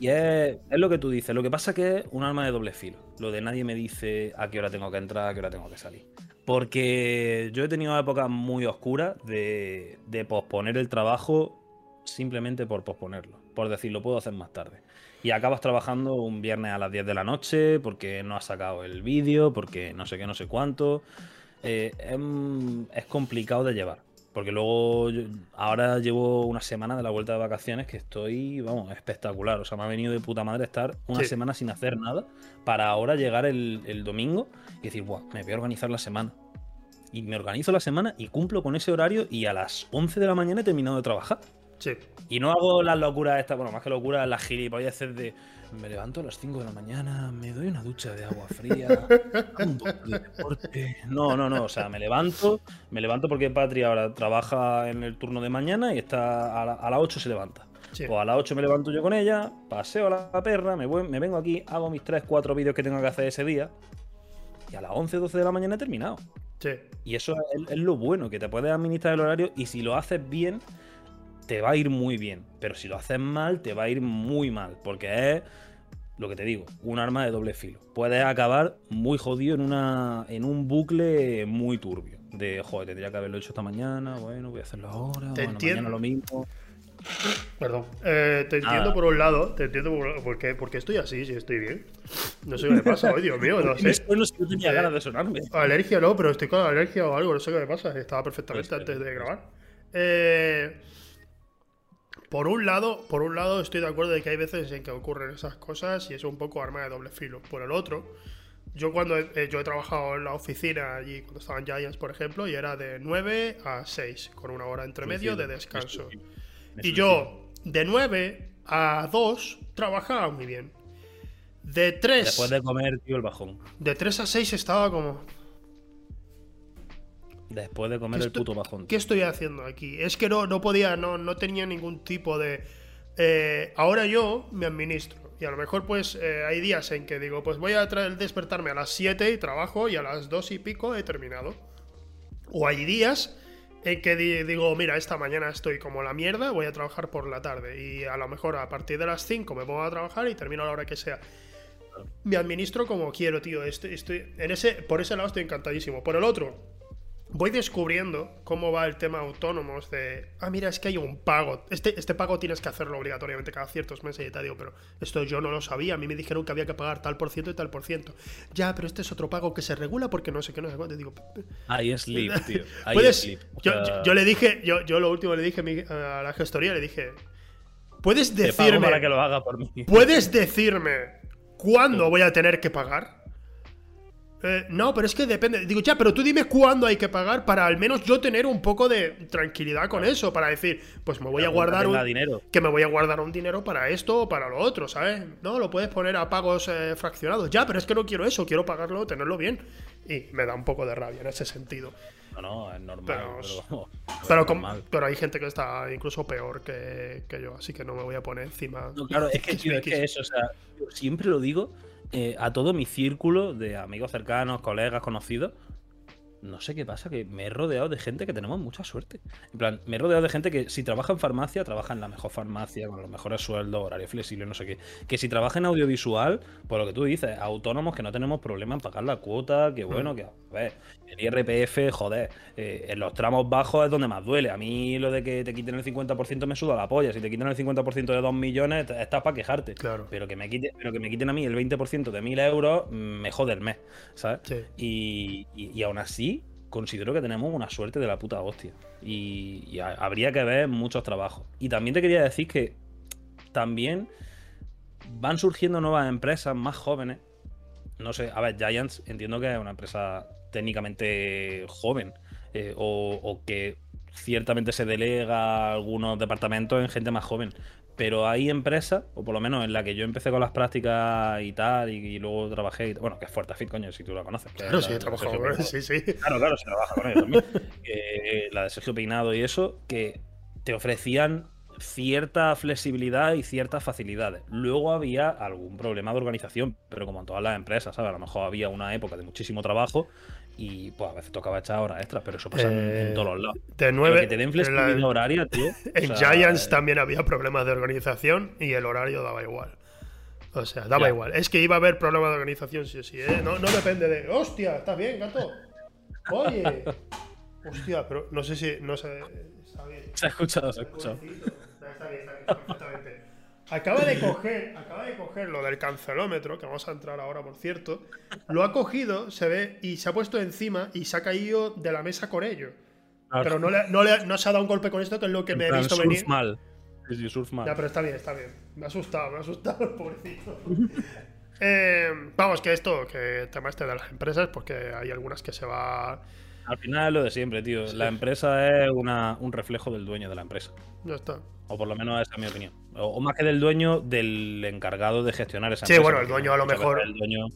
Y es, es lo que tú dices. Lo que pasa que es un arma de doble filo. Lo de nadie me dice a qué hora tengo que entrar, a qué hora tengo que salir. Porque yo he tenido épocas muy oscuras de, de posponer el trabajo simplemente por posponerlo. Por decir, lo puedo hacer más tarde. Y acabas trabajando un viernes a las 10 de la noche porque no has sacado el vídeo, porque no sé qué, no sé cuánto. Eh, es, es complicado de llevar. Porque luego, yo- ahora llevo una semana de la vuelta de vacaciones que estoy, vamos, espectacular. O sea, me ha venido de puta madre estar una
Sí.
semana sin hacer nada para ahora llegar el, el domingo y decir, Buah, me voy a organizar la semana. Y me organizo la semana y cumplo con ese horario y a las 11 de la mañana he terminado de trabajar.
Sí.
Y no hago las locuras estas, bueno, más que locuras, las gilipolleces de me levanto a las 5 de la mañana, me doy una ducha de agua fría, <laughs> un poco de deporte. No, no, no, o sea, me levanto, me levanto porque Patria ahora trabaja en el turno de mañana y está a, la- a las 8 se levanta.
Sí.
Pues a las 8 me levanto yo con ella, paseo a la perra, me, voy- me vengo aquí, hago mis 3, 4 vídeos que tengo que hacer ese día. Y a las 11, 12 de la mañana he terminado.
Sí.
Y eso es, es lo bueno, que te puedes administrar el horario y si lo haces bien, te va a ir muy bien. Pero si lo haces mal, te va a ir muy mal. Porque es, lo que te digo, un arma de doble filo. Puedes acabar muy jodido en, una, en un bucle muy turbio. De, joder, tendría que haberlo hecho esta mañana, bueno, voy a hacerlo ahora,
Te
bueno,
entiendo.
mañana lo mismo.
Perdón. Eh, te entiendo por un lado, te entiendo por, porque, porque estoy así, si estoy bien. No sé qué me pasa hoy, Dios mío, no <laughs> sé.
no tenía
Eh,
ganas de sonarme.
Alergia no, pero estoy con alergia o algo, no sé qué me pasa. Estaba perfectamente
Puede ser,
antes de
puede
grabar. Eh, por un lado, por un lado estoy de acuerdo de que hay veces en que ocurren esas cosas y es un poco arma de doble filo. Por el otro, yo cuando he, eh, yo he trabajado en la oficina allí cuando estaban Giants, por ejemplo, y era de 9 a 6, con una hora entre medio de descanso. Y yo, de 9 a 2, trabajaba muy bien. De 3,
Después de comer, tío, el bajón.
de 3 a 6 estaba como,
Después de comer
¿Qué
el puto bajón.
¿Qué estoy haciendo aquí? Es que no, no podía, no, no tenía ningún tipo de. eh, ahora yo me administro. Y a lo mejor, pues, eh, hay días en que digo, pues voy a despertarme a las 7 y trabajo y a las 2 y pico he terminado. O hay días en que di- digo, mira, esta mañana estoy como la mierda, voy a trabajar por la tarde. Y a lo mejor a partir de las 5 me pongo a trabajar y termino a la hora que sea. Me administro como quiero, tío. Estoy, estoy, en ese, por ese lado estoy encantadísimo. Por el otro, voy descubriendo cómo va el tema autónomos de, ah, mira, es que hay un pago. Este, este pago tienes que hacerlo obligatoriamente cada ciertos meses y te digo, pero esto yo no lo sabía. A mí me dijeron que había que pagar tal por ciento y tal por ciento. Ya, pero este es otro pago que se regula porque no sé qué, no sé cuánto. Digo,
Ahí es sleep, <laughs> tío. Ahí
puedes.
es sleep.
Yo, yo- yo le dije, yo, yo lo último le dije a, la gestoría, le dije, puedes
te pago
decirme,
para que lo haga por mí.
puedes decirme cuándo voy a tener que pagar. Eh, no, pero es que depende. Digo, ya, pero tú dime cuándo hay que pagar para al menos yo tener un poco de tranquilidad con eso. Para decir, pues me voy a guardar un.
dinero.
Que me voy a guardar un dinero para esto o para lo otro, ¿sabes? No, lo puedes poner a pagos eh, fraccionados. Ya, pero es que no quiero eso, quiero pagarlo, tenerlo bien. Y me da un poco de rabia en ese sentido.
No, no, es normal.
Pero-
Pero, <laughs>
Pero,
es
hay gente que está incluso peor que, que yo, así que no me voy a poner encima.
No, claro, es que, <laughs> tío, es que eso, o sea, yo siempre lo digo eh, a todo mi círculo de amigos cercanos, colegas, conocidos. No sé qué pasa, que me he rodeado de gente que tenemos mucha suerte. En plan, me he rodeado de gente que si trabaja en farmacia, trabaja en la mejor farmacia, con los mejores sueldos, horario flexible, no sé qué. Que si trabaja en audiovisual, por lo que tú dices, autónomos que no tenemos problema en pagar la cuota, que bueno, que a ver, el IRPF, joder, eh, en los tramos bajos es donde más duele. A mí lo de que te quiten el 50% me suda la polla. Si te quitan el 50% de 2 millones, estás para quejarte.
Claro.
Pero que, me quite, pero que me quiten a mí el 20% de 1000 euros, mm, me jode el mes, ¿sabes?
Sí.
Y, y- y aún así, considero que tenemos una suerte de la puta hostia. Y, y ha- habría que ver muchos trabajos. Y también te quería decir que también van surgiendo nuevas empresas más jóvenes. No sé, a ver, Giants entiendo que es una empresa técnicamente joven. eh, o, o que ciertamente se delega algunos departamentos en gente más joven. Pero hay empresas, o por lo menos en la que yo empecé con las prácticas y tal, y, y luego trabajé, y bueno, que es Fuertefit, coño, si tú la conoces.
Claro,
la-
sí, he trabajado con sí, sí.
Claro, claro, se trabaja con ellos también. <laughs> La de Sergio Peinado y eso, que te ofrecían cierta flexibilidad y ciertas facilidades. Luego había algún problema de organización, pero como en todas las empresas, ¿sabes? A lo mejor había una época de muchísimo trabajo y pues a veces tocaba echar horas extras, pero eso pasa en- en,
Eh,
todos los lados.
De
Pero
nueve.
que te den
en
flexibilidad
la-
horaria, <laughs> tío.
En
o sea,
Giants
eh,
también había problemas de organización y el horario daba igual. O sea, daba
Ya.
igual. Es que iba a haber problemas de organización, sí o sí, ¿eh? No, no depende de. ¡Hostia! ¿Estás bien, gato? Oye. <laughs> Hostia, pero no sé si. No sé. Está bien.
Se ha escuchado, se ha escuchado.
Está bien, está bien, perfectamente. Acaba de coger, acaba de coger lo del cancelómetro, que vamos a entrar ahora, por cierto. Lo ha cogido, se ve, y se ha puesto encima y se ha caído de la mesa con ello.
Claro.
Pero no, le- no, le- no se ha dado un golpe con esto, que es lo que
En
me he
plan,
visto
surf
venir.
mal. Sí, sí, surf mal.
Ya, pero está bien, está bien. Me ha asustado, me ha asustado el <laughs> pobrecito. Eh, vamos, que esto, que el tema este de las empresas, porque hay algunas que se va.
Al final es lo de siempre, tío. La empresa es una- un reflejo del dueño de la empresa.
Ya está.
O por lo menos esa es mi opinión. O, o más que del dueño, del encargado de gestionar esa
Sí,
empresa.
bueno, el dueño a lo mejor
El dueño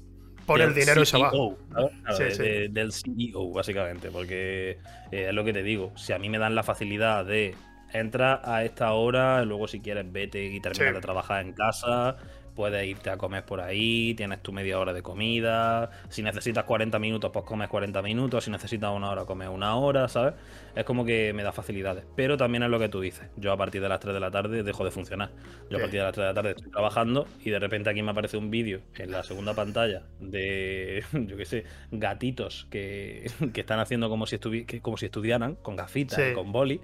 Pone el dinero y se va.
Claro,
Sí,
de-
sí.
de- del CEO, básicamente. Porque eh, es lo que te digo. Si a mí me dan la facilidad de entra a esta hora, luego si quieres vete y termina de trabajar en casa, puedes irte a comer por ahí, tienes tu media hora de comida, si necesitas 40 minutos, pues comes 40 minutos, si necesitas una hora, comes una hora, ¿sabes? Es como que me da facilidades. Pero también es lo que tú dices, yo a partir de las 3 de la tarde dejo de funcionar. Yo a partir de las 3 de la tarde estoy trabajando y de repente aquí me aparece un vídeo en la segunda pantalla de, <laughs> yo qué sé, gatitos que, <laughs> están haciendo como si, como si estudiaran, con gafitas, con boli,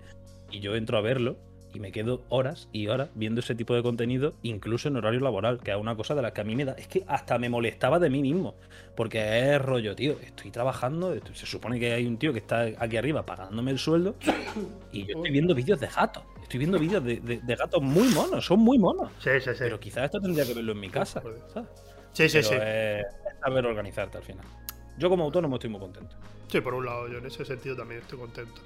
y yo entro a verlo y me quedo horas y horas viendo ese tipo de contenido, incluso en horario laboral, que es una cosa de la que a mí me da. Es que hasta me molestaba de mí mismo, porque es rollo, tío. Estoy trabajando, se supone que hay un tío que está aquí arriba pagándome el sueldo, <coughs> y yo estoy viendo vídeos de gatos. Estoy viendo vídeos de, gatos muy monos, son muy monos.
Sí, sí, sí.
Pero quizás esto tendría que verlo en mi casa, ¿sabes?
Sí, sí, sí.
Es saber organizarte al final. Yo como autónomo estoy muy contento.
Sí, por un lado, yo en ese sentido también estoy contento.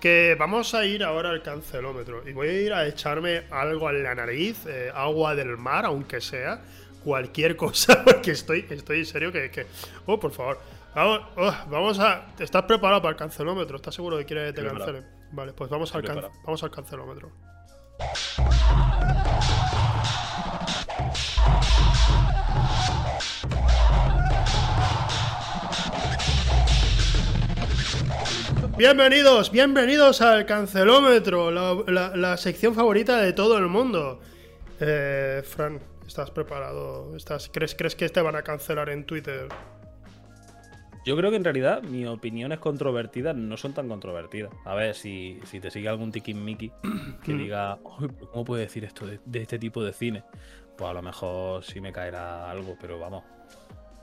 Que vamos a ir ahora al cancelómetro y voy a ir a echarme algo en la nariz, eh, agua del mar, aunque sea, cualquier <laughs> cosa, porque estoy, estoy en serio que, que... Oh, por favor. Vamos, oh, vamos a... ¿Estás preparado para el cancelómetro? ¿Estás seguro de que quieres que te cancelen? Vale, pues vamos al, vamos al cancelómetro. Bienvenidos, bienvenidos al Cancelómetro, la, sección favorita de todo el mundo. Eh, Fran, ¿estás preparado? ¿Estás, crees, ¿Crees que te van a cancelar en Twitter?
Yo creo que en realidad mis opiniones controvertidas no son tan controvertidas. A ver, si, te sigue algún Mickey <clears throat> que diga, ¿cómo puede decir esto de, de, este tipo de cine? Pues a lo mejor sí me caerá algo, pero vamos.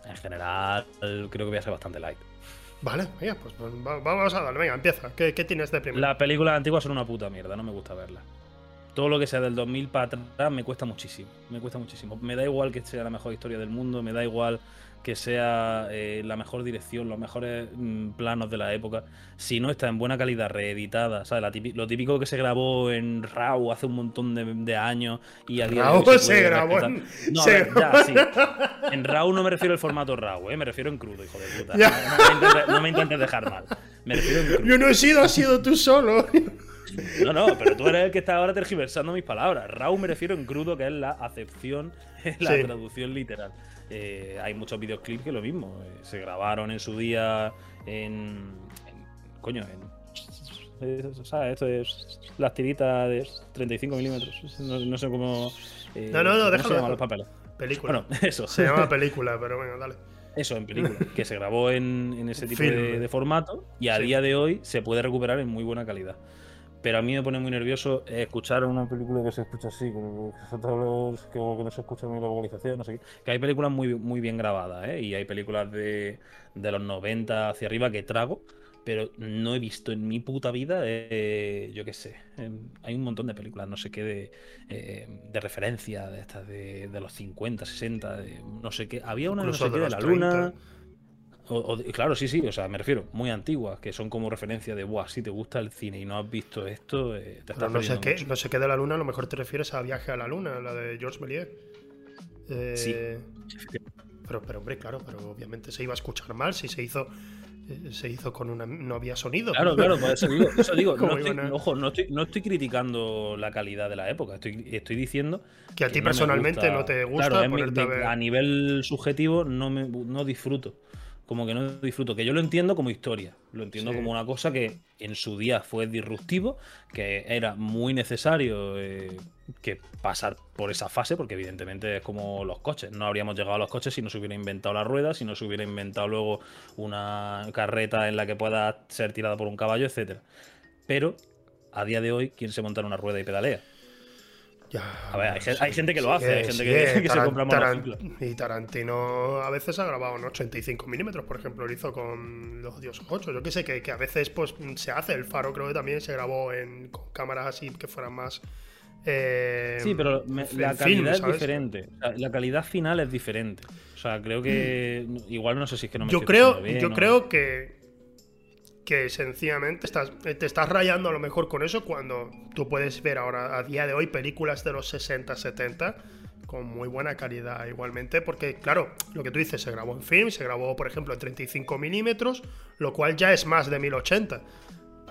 En general, creo que voy a ser bastante light.
Vale, venga, pues, pues vamos a darle. Venga, empieza. ¿Qué, tienes de primero?
Las películas antiguas son una puta mierda, no me gusta verlas. Todo lo que sea del 2000 para atrás me cuesta muchísimo. Me cuesta muchísimo. Me da igual que sea la mejor historia del mundo, me da igual que sea eh, la mejor dirección, los mejores mm, planos de la época, si no está en buena calidad, reeditada, ¿sabes? lo típico que se grabó en RAW hace un montón de, años y a
día se, grabó en...
No, ya, sí. En RAW no me refiero al formato RAW, ¿eh? me refiero en crudo, hijo de puta. No, me intentes, dejar mal. Me refiero en crudo.
Yo no he sido, has sido tú solo.
No, no, pero tú eres el que está ahora tergiversando mis palabras. RAW me refiero en crudo, que es la acepción, <laughs> la traducción literal. Eh, hay muchos videoclips que lo mismo. Eh, se grabaron en su día en. coño, en. ¿Sabes? Esto es las tiritas de 35 milímetros. No, sé cómo.
Eh, no, no, no, déjalo.
Se llaman los papeles.
Película.
Bueno, <laughs> eso.
Se llama película, pero bueno, dale.
Eso, en película. que se grabó en, ese <laughs> tipo de, formato y a día de hoy se puede recuperar en muy buena calidad. Pero a mí me pone muy nervioso escuchar una película que se escucha así, que, no se escucha muy la vocalización, no sé qué. Que hay películas muy, muy bien grabadas, ¿eh? Y hay películas de, los 90 hacia arriba que trago, pero no he visto en mi puta vida, eh, yo qué sé. hay un montón de películas, no sé qué, de, eh, de referencia, de estas de, los 50, 60, no sé qué. Había una, no sé qué, de, la luna. O, claro, sí, sí, o sea, me refiero, muy antiguas, que son como referencia de, buah, si te gusta el cine y no has visto esto, eh, te estás
no sé, qué, no sé qué de la luna, a lo mejor te refieres a Viaje a la Luna, la de Georges Méliès. Eh,
sí.
Pero, pero, hombre, claro, pero obviamente se iba a escuchar mal si se hizo eh, se hizo con una no había sonido.
Claro, claro, por eso digo, eso digo <laughs> no estoy, ojo, no estoy, no estoy criticando la calidad de la época, estoy, estoy diciendo
que a ti personalmente no te gusta
claro, a, nivel subjetivo no me no disfruto como que no disfruto. Que yo lo entiendo como historia, lo entiendo como una cosa que en su día fue disruptivo, que era muy necesario eh, que pasar por esa fase, porque evidentemente es como los coches. No habríamos llegado a los coches si no se hubiera inventado la rueda, si no se hubiera inventado luego una carreta en la que pueda ser tirada por un caballo, etcétera. Pero a día de hoy, ¿quién se monta en una rueda y pedalea? A ver, hay, gente que lo hace, hay gente que, se compra
Y Tarantino a veces ha grabado en 85 milímetros, por ejemplo, lo hizo con Los Dios 8. Yo que sé, que, a veces pues se hace. El Faro creo que también se grabó en, con cámaras así que fueran más.
Eh, sí, pero la calidad es diferente. La, calidad final es diferente. O sea, creo que. Mm. Igual no sé si es que no me
Yo creo, yo creo que que sencillamente estás, te estás rayando a lo mejor con eso cuando tú puedes ver ahora a día de hoy películas de los 60, 70 con muy buena calidad igualmente, porque claro, lo que tú dices, se grabó en film, se grabó por ejemplo en 35 milímetros, lo cual ya es más de 1080.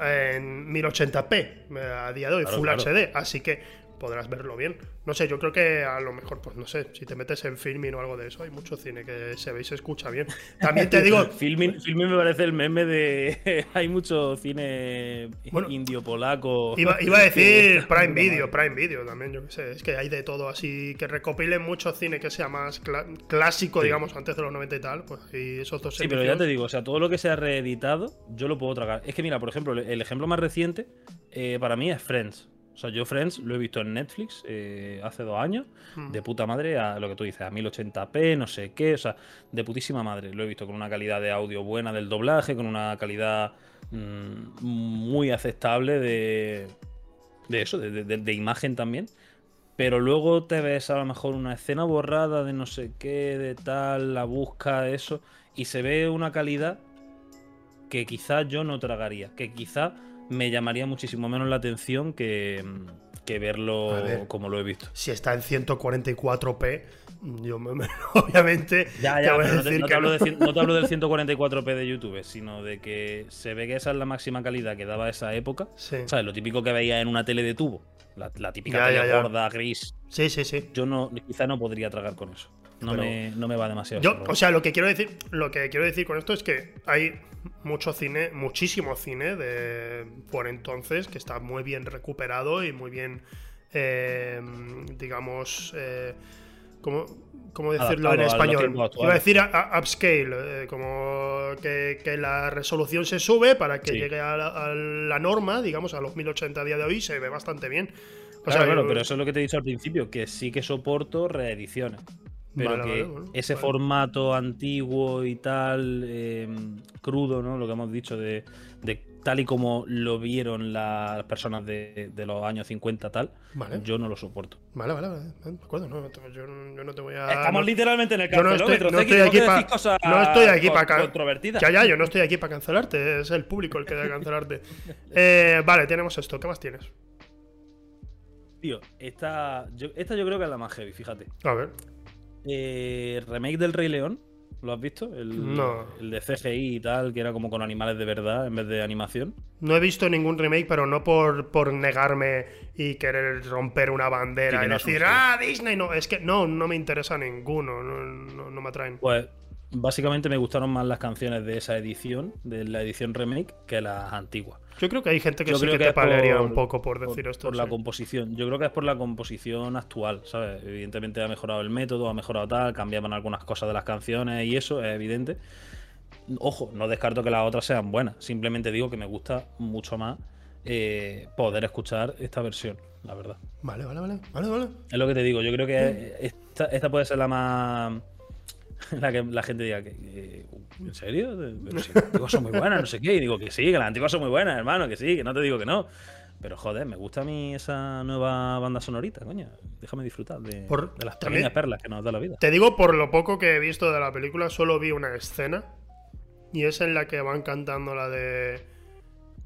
en 1080p eh, a día de hoy,
Claro,
Full
claro.
HD, así que podrás verlo bien. No sé, yo creo que a lo mejor, pues no sé, si te metes en filming o algo de eso, hay mucho cine que se ve y se escucha bien. También te <laughs> digo,
Filming, filming me parece el meme de. <laughs> Hay mucho cine
Bueno,
indio polaco.
Iba, iba a <laughs> decir Prime Video, Prime Video también, yo qué sé. Es que hay de todo, así que recopilen mucho cine que sea más clásico,
Sí.
digamos, antes de los 90 y tal. Pues y esos dos
Sí, pero ya te digo, o sea, todo lo que sea reeditado, yo lo puedo tragar. Es que mira, por ejemplo, el- el ejemplo más reciente eh, para mí es Friends. O sea, yo Friends lo he visto en Netflix eh, hace dos años,
Mm.
de puta madre a lo que tú dices, a 1080p, no sé qué, o sea, de putísima madre. Lo he visto con una calidad de audio buena del doblaje, con una calidad mm, muy aceptable de, de eso, de, de- de imagen también. Pero luego te ves a lo mejor una escena borrada de no sé qué, de tal, la busca, eso, y se ve una calidad que quizá yo no tragaría, que quizá me llamaría muchísimo menos la atención que, que verlo
ver.
como lo he visto.
Si está en 144p, yo me- me- <laughs> obviamente
Ya,
te
ya,
voy a
pero no te, no te
que
hablo
no.
de cien- no te hablo del <laughs> 144p de YouTube, sino de que se ve que esa es la máxima calidad que daba esa época.
Sí.
¿Sabes? Lo típico que veía en una tele de tubo. La, la típica
Ya,
tele gorda, gris.
sí, sí, sí.
Yo no, quizá no podría tragar con eso. No,
Pero-
me, no me va demasiado.
Yo, o sea, lo que quiero decir, lo que quiero decir con esto es que hay mucho cine, muchísimo cine de por entonces que está muy bien recuperado y muy bien, eh, digamos, eh, ¿cómo, cómo decirlo
Adaptado
en español? Iba a decir upscale, eh, como que, que la resolución se sube para que
Sí.
llegue a la, a la norma, digamos, a los 1080 a día de hoy, se ve bastante bien. O
Claro,
sea,
claro, pero eso es lo que te he dicho al principio, que sí que soporto reediciones. Pero
Vale,
que
vale, bueno,
ese
vale.
formato antiguo y tal, eh, crudo, ¿no? Lo que hemos dicho de, de tal y como lo vieron las personas de, de los años 50 tal, yo no lo soporto.
Vale, vale, vale, de acuerdo, no, yo, yo no te voy a...
Estamos
no-
literalmente en el
Yo no estoy,
cancelómetro.
no estoy aquí para no estoy aquí para
controvertidas.
Ya, ya, yo no estoy aquí para cancelarte, es el público el que debe cancelarte. Eh, vale, tenemos esto. ¿Qué más tienes?
Tío, esta yo, esta yo creo que es la más heavy, fíjate.
A ver.
Eh, remake del Rey León, ¿lo has visto? El,
No.
el de CGI y tal, que era como con animales de verdad en vez de animación.
No he visto ningún remake, pero no por, por negarme y querer romper una bandera y
no
decir, ah, Disney, no, es que no, no me interesa ninguno, no, no, no me atraen.
Pues básicamente me gustaron más las canciones de esa edición, de la edición remake, que las antiguas.
Yo creo que hay gente que
Yo
sí
creo
que
que
te
por-
palearía un poco por decir
por,
esto.
por la composición. Yo creo que es por la composición actual, ¿sabes? Evidentemente ha mejorado el método, ha mejorado tal, cambiaban algunas cosas de las canciones y eso es evidente. Ojo, no descarto que las otras sean buenas. Simplemente digo que me gusta mucho más eh, poder escuchar esta versión, la verdad.
Vale, vale, vale, vale, vale.
Es lo que te digo. Yo creo que esta, esta puede ser la más. <laughs> La que la gente diga que. ¿En serio? Pero si las antiguas son muy buenas, no sé qué. Y digo que sí, que las antiguas son muy buenas, hermano, que sí, que no te digo que no. Pero joder, me gusta a mí esa nueva banda sonorita, coño. Déjame disfrutar de,
Por-
de las
también-
pequeñas perlas que nos da la vida.
Te digo, por lo poco que he visto de la película, solo vi una escena. Y es en la que van cantando la de.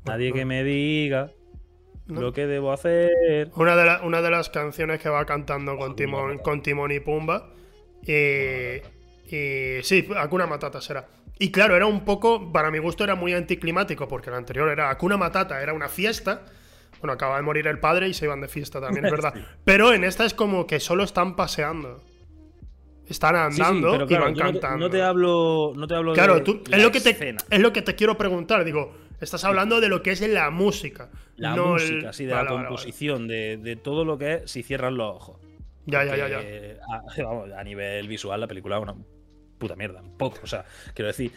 Nadie
no.
que me diga
¿No?
lo que debo hacer.
Una de, la- una de las canciones que va cantando con Timón, con Timón y Pumba. Y, y sí, Hakuna Matata será. Y claro, era un poco, para mi gusto era muy anticlimático, porque el anterior era Hakuna Matata, era una fiesta. Bueno, acaba de morir el padre y se iban de fiesta también, es verdad. <laughs> Pero en esta es como que solo están paseando. Están
Sí, sí,
andando
pero
y van
yo no te-
cantando.
No te hablo, no te hablo
Claro,
de
tú,
la
es, lo que te,
escena.
es lo que te quiero preguntar. Digo, estás hablando de lo que es la música.
La
no el-
música, sí, de
Vale,
la
vale, vale.
composición, De, de todo lo que es si cierran los ojos.
Ya, ya, ya, ya.
A, <laughs> vamos, a nivel visual, la película una puta mierda, un poco. O sea, quiero decir,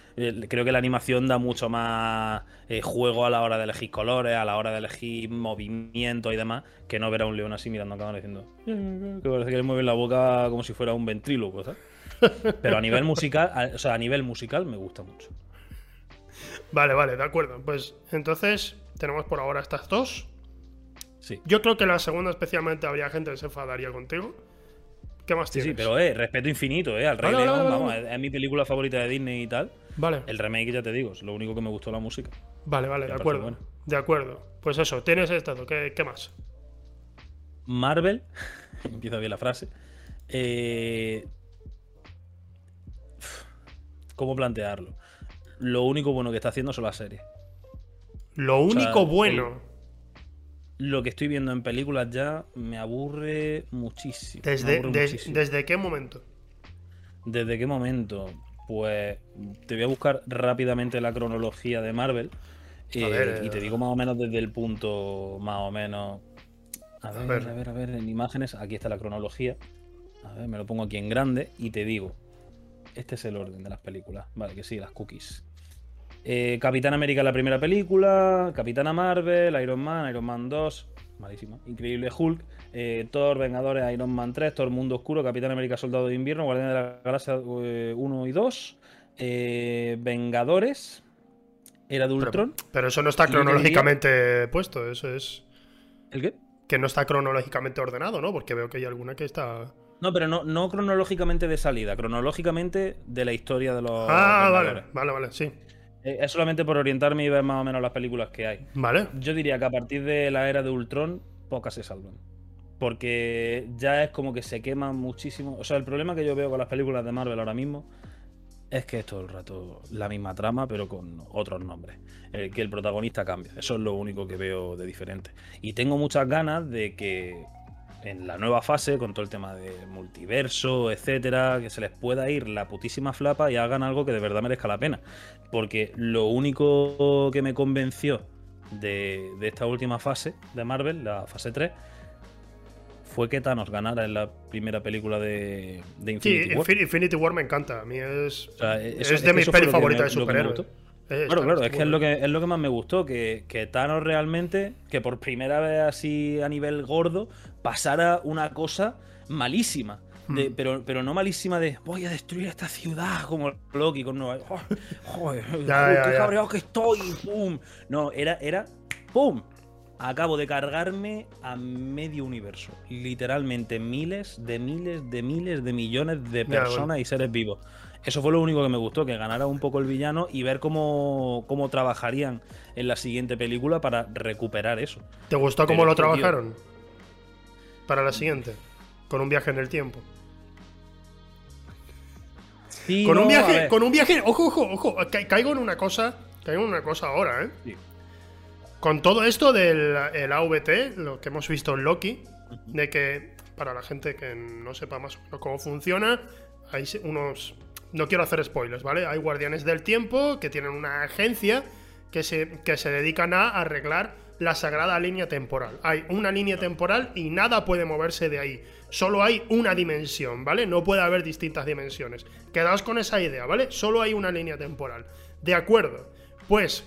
creo que la animación da mucho más eh, juego a la hora de elegir colores, a la hora de elegir movimiento y demás, que no ver a un león así mirando a cámara diciendo "Eh, que parece que le mueve la boca como si fuera un ventríloco, ¿sabes? Pero a nivel musical, a- o sea, a nivel musical me gusta mucho.
Vale, vale, de acuerdo. Pues entonces tenemos por ahora estas dos.
Sí.
Yo creo que la segunda especialmente habría gente que se enfadaría contigo. ¿Qué más tienes?
sí, pero eh, respeto infinito, eh, al Rey
Vale,
León,
vale,
vamos, es, es mi película favorita de Disney y tal.
Vale,
El remake, ya te digo, es lo único que me gustó la música.
vale, vale, de acuerdo. De acuerdo. Pues eso, tienes esto. ¿Qué, qué más?
Marvel, <laughs> empieza bien la frase. eh, ¿Cómo plantearlo? Lo único bueno que está haciendo son las series.
Lo único bueno.
Lo que estoy viendo en películas ya me aburre muchísimo.
¿Desde,
aburre
des-
muchísimo.
¿Desde qué momento?
¿Desde qué momento? Pues te voy a buscar rápidamente la cronología de Marvel. eh,
ver,
y te
eh.
digo más o menos desde el punto más o menos. A ver,
ver.
a ver, a ver, en imágenes. Aquí está la cronología. A ver, me lo pongo aquí en grande y te digo. Este es el orden de las películas. Vale, que sí, las cookies. Eh, Capitán América la primera película, Capitana Marvel, Iron Man, Iron Man 2, malísima, Increíble Hulk, eh, Thor, Vengadores, Iron Man 3, Thor Mundo Oscuro, Capitán América Soldado de Invierno, Guardianes de la Galaxia eh, 1 y 2, eh, Vengadores, Era de Ultron.
Pero eso no está cronológicamente puesto, eso es.
¿El qué?
Que no está cronológicamente ordenado, ¿no? Porque veo que hay alguna que está.
No, pero no, no cronológicamente de salida, cronológicamente de la historia de los
Ah, vale, vale, vale, sí.
Eh, Es solamente por orientarme y ver más o menos las películas que hay.
Vale.
Yo diría que a partir de la era de Ultron, pocas se salvan. Porque ya es como que se queman muchísimo. O sea, el problema que yo veo con las películas de Marvel ahora mismo es que es todo el rato la misma trama, pero con otros nombres. El que el protagonista cambia. Eso es lo único que veo de diferente. Y tengo muchas ganas de que en la nueva fase, con todo el tema de multiverso, etcétera, que se les pueda ir la putísima flapa y hagan algo que de verdad merezca la pena. Porque lo único que me convenció de, de esta última fase de Marvel, la fase 3, fue que Thanos ganara en la primera película de, de
Sí,
Infinity War.
Infin- Infinity War me encanta. A mí es.
O sea, eso-
es de mis pelis favoritas de superhéroes. Eh,
Claro, claro, es que es lo que, es lo que más me gustó, que, que Thanos realmente, que por primera vez así a nivel gordo, pasara una cosa malísima. de-
Hmm.
pero, pero no malísima de voy a destruir esta ciudad como Loki con Nueva York. Joder, <laughs>
Ya, ya,
qué
ya.
cabreado que estoy. ¡Pum! No, era, era ¡Pum! Acabo de cargarme a medio universo. Literalmente miles de miles de miles de millones de
bueno.
personas y seres vivos. Eso fue lo único que me gustó, que ganara un poco el villano y ver cómo, cómo trabajarían en la siguiente película para recuperar eso.
¿Te gustó
Pero
cómo lo
tío-
trabajaron? Para la siguiente. Con un viaje en el tiempo.
Sí,
Con un
no,
viaje, con un viaje. Ojo, ojo, ojo. ca- Caigo en una cosa. Caigo en una cosa ahora, ¿eh?
Sí.
Con todo esto del el AVT, lo que hemos visto en Loki, de que, para la gente que no sepa más o menos cómo funciona, hay unos. No quiero hacer spoilers, ¿vale? Hay guardianes del tiempo que tienen una agencia que se, que se dedican a arreglar la sagrada línea temporal. Hay una línea temporal y nada puede moverse de ahí. Solo hay una dimensión, ¿vale? No puede haber distintas dimensiones. Quedaos con esa idea, ¿vale? Solo hay una línea temporal. De acuerdo. Pues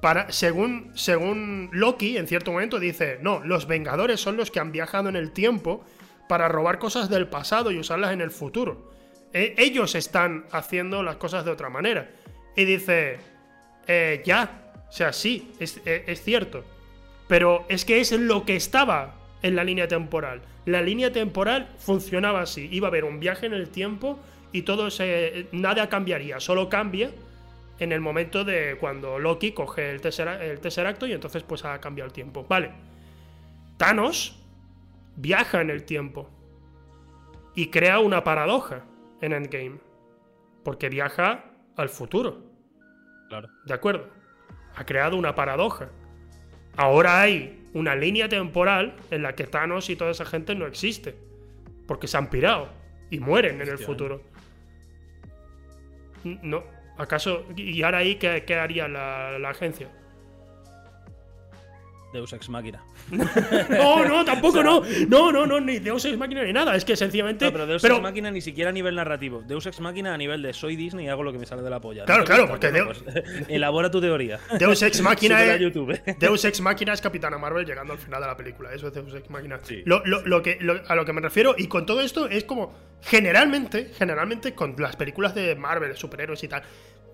para, según, según Loki, en cierto momento dice, no, los Vengadores son los que han viajado en el tiempo para robar cosas del pasado y usarlas en el futuro. E- ellos están haciendo las cosas de otra manera. Y dice, eh, ya, o sea, sí, es, eh, es cierto. Pero es que es lo que estaba en la línea temporal. La línea temporal funcionaba así. Iba a haber un viaje en el tiempo y todo se. nada cambiaría. Solo cambia en el momento de cuando Loki coge el, tesera- el Tesseracto y entonces pues ha cambiado el tiempo. Vale. Thanos viaja en el tiempo y crea una paradoja en Endgame. Porque viaja al futuro.
Claro.
¿De acuerdo? Ha creado una paradoja. Ahora hay una línea temporal en la que Thanos y toda esa gente no existe. Porque se han pirado y mueren en el futuro. N- No. ¿Acaso? ¿Y ahora ahí qué, qué haría la, la agencia?
Deus Ex Máquina. <laughs>
No, no, tampoco, no. No, no, no, ni Deus Ex Máquina ni nada. Es que sencillamente.
No, pero Deus
pero-
Ex Máquina ni siquiera a nivel narrativo. Deus Ex Máquina a nivel de soy Disney y hago lo que me sale de la polla.
Claro,
¿No te
claro, porque
Bueno, pues, <laughs> elabora tu teoría.
Deus Ex <laughs> Máquina es,
YouTube.
Deus Ex Máquina es Capitana Marvel llegando al final de la película. Eso es Deus Ex Máquina.
Sí.
Lo, lo- lo que, lo- a lo que me refiero, y con todo esto, es como. Generalmente, generalmente, con las películas de Marvel, superhéroes y tal.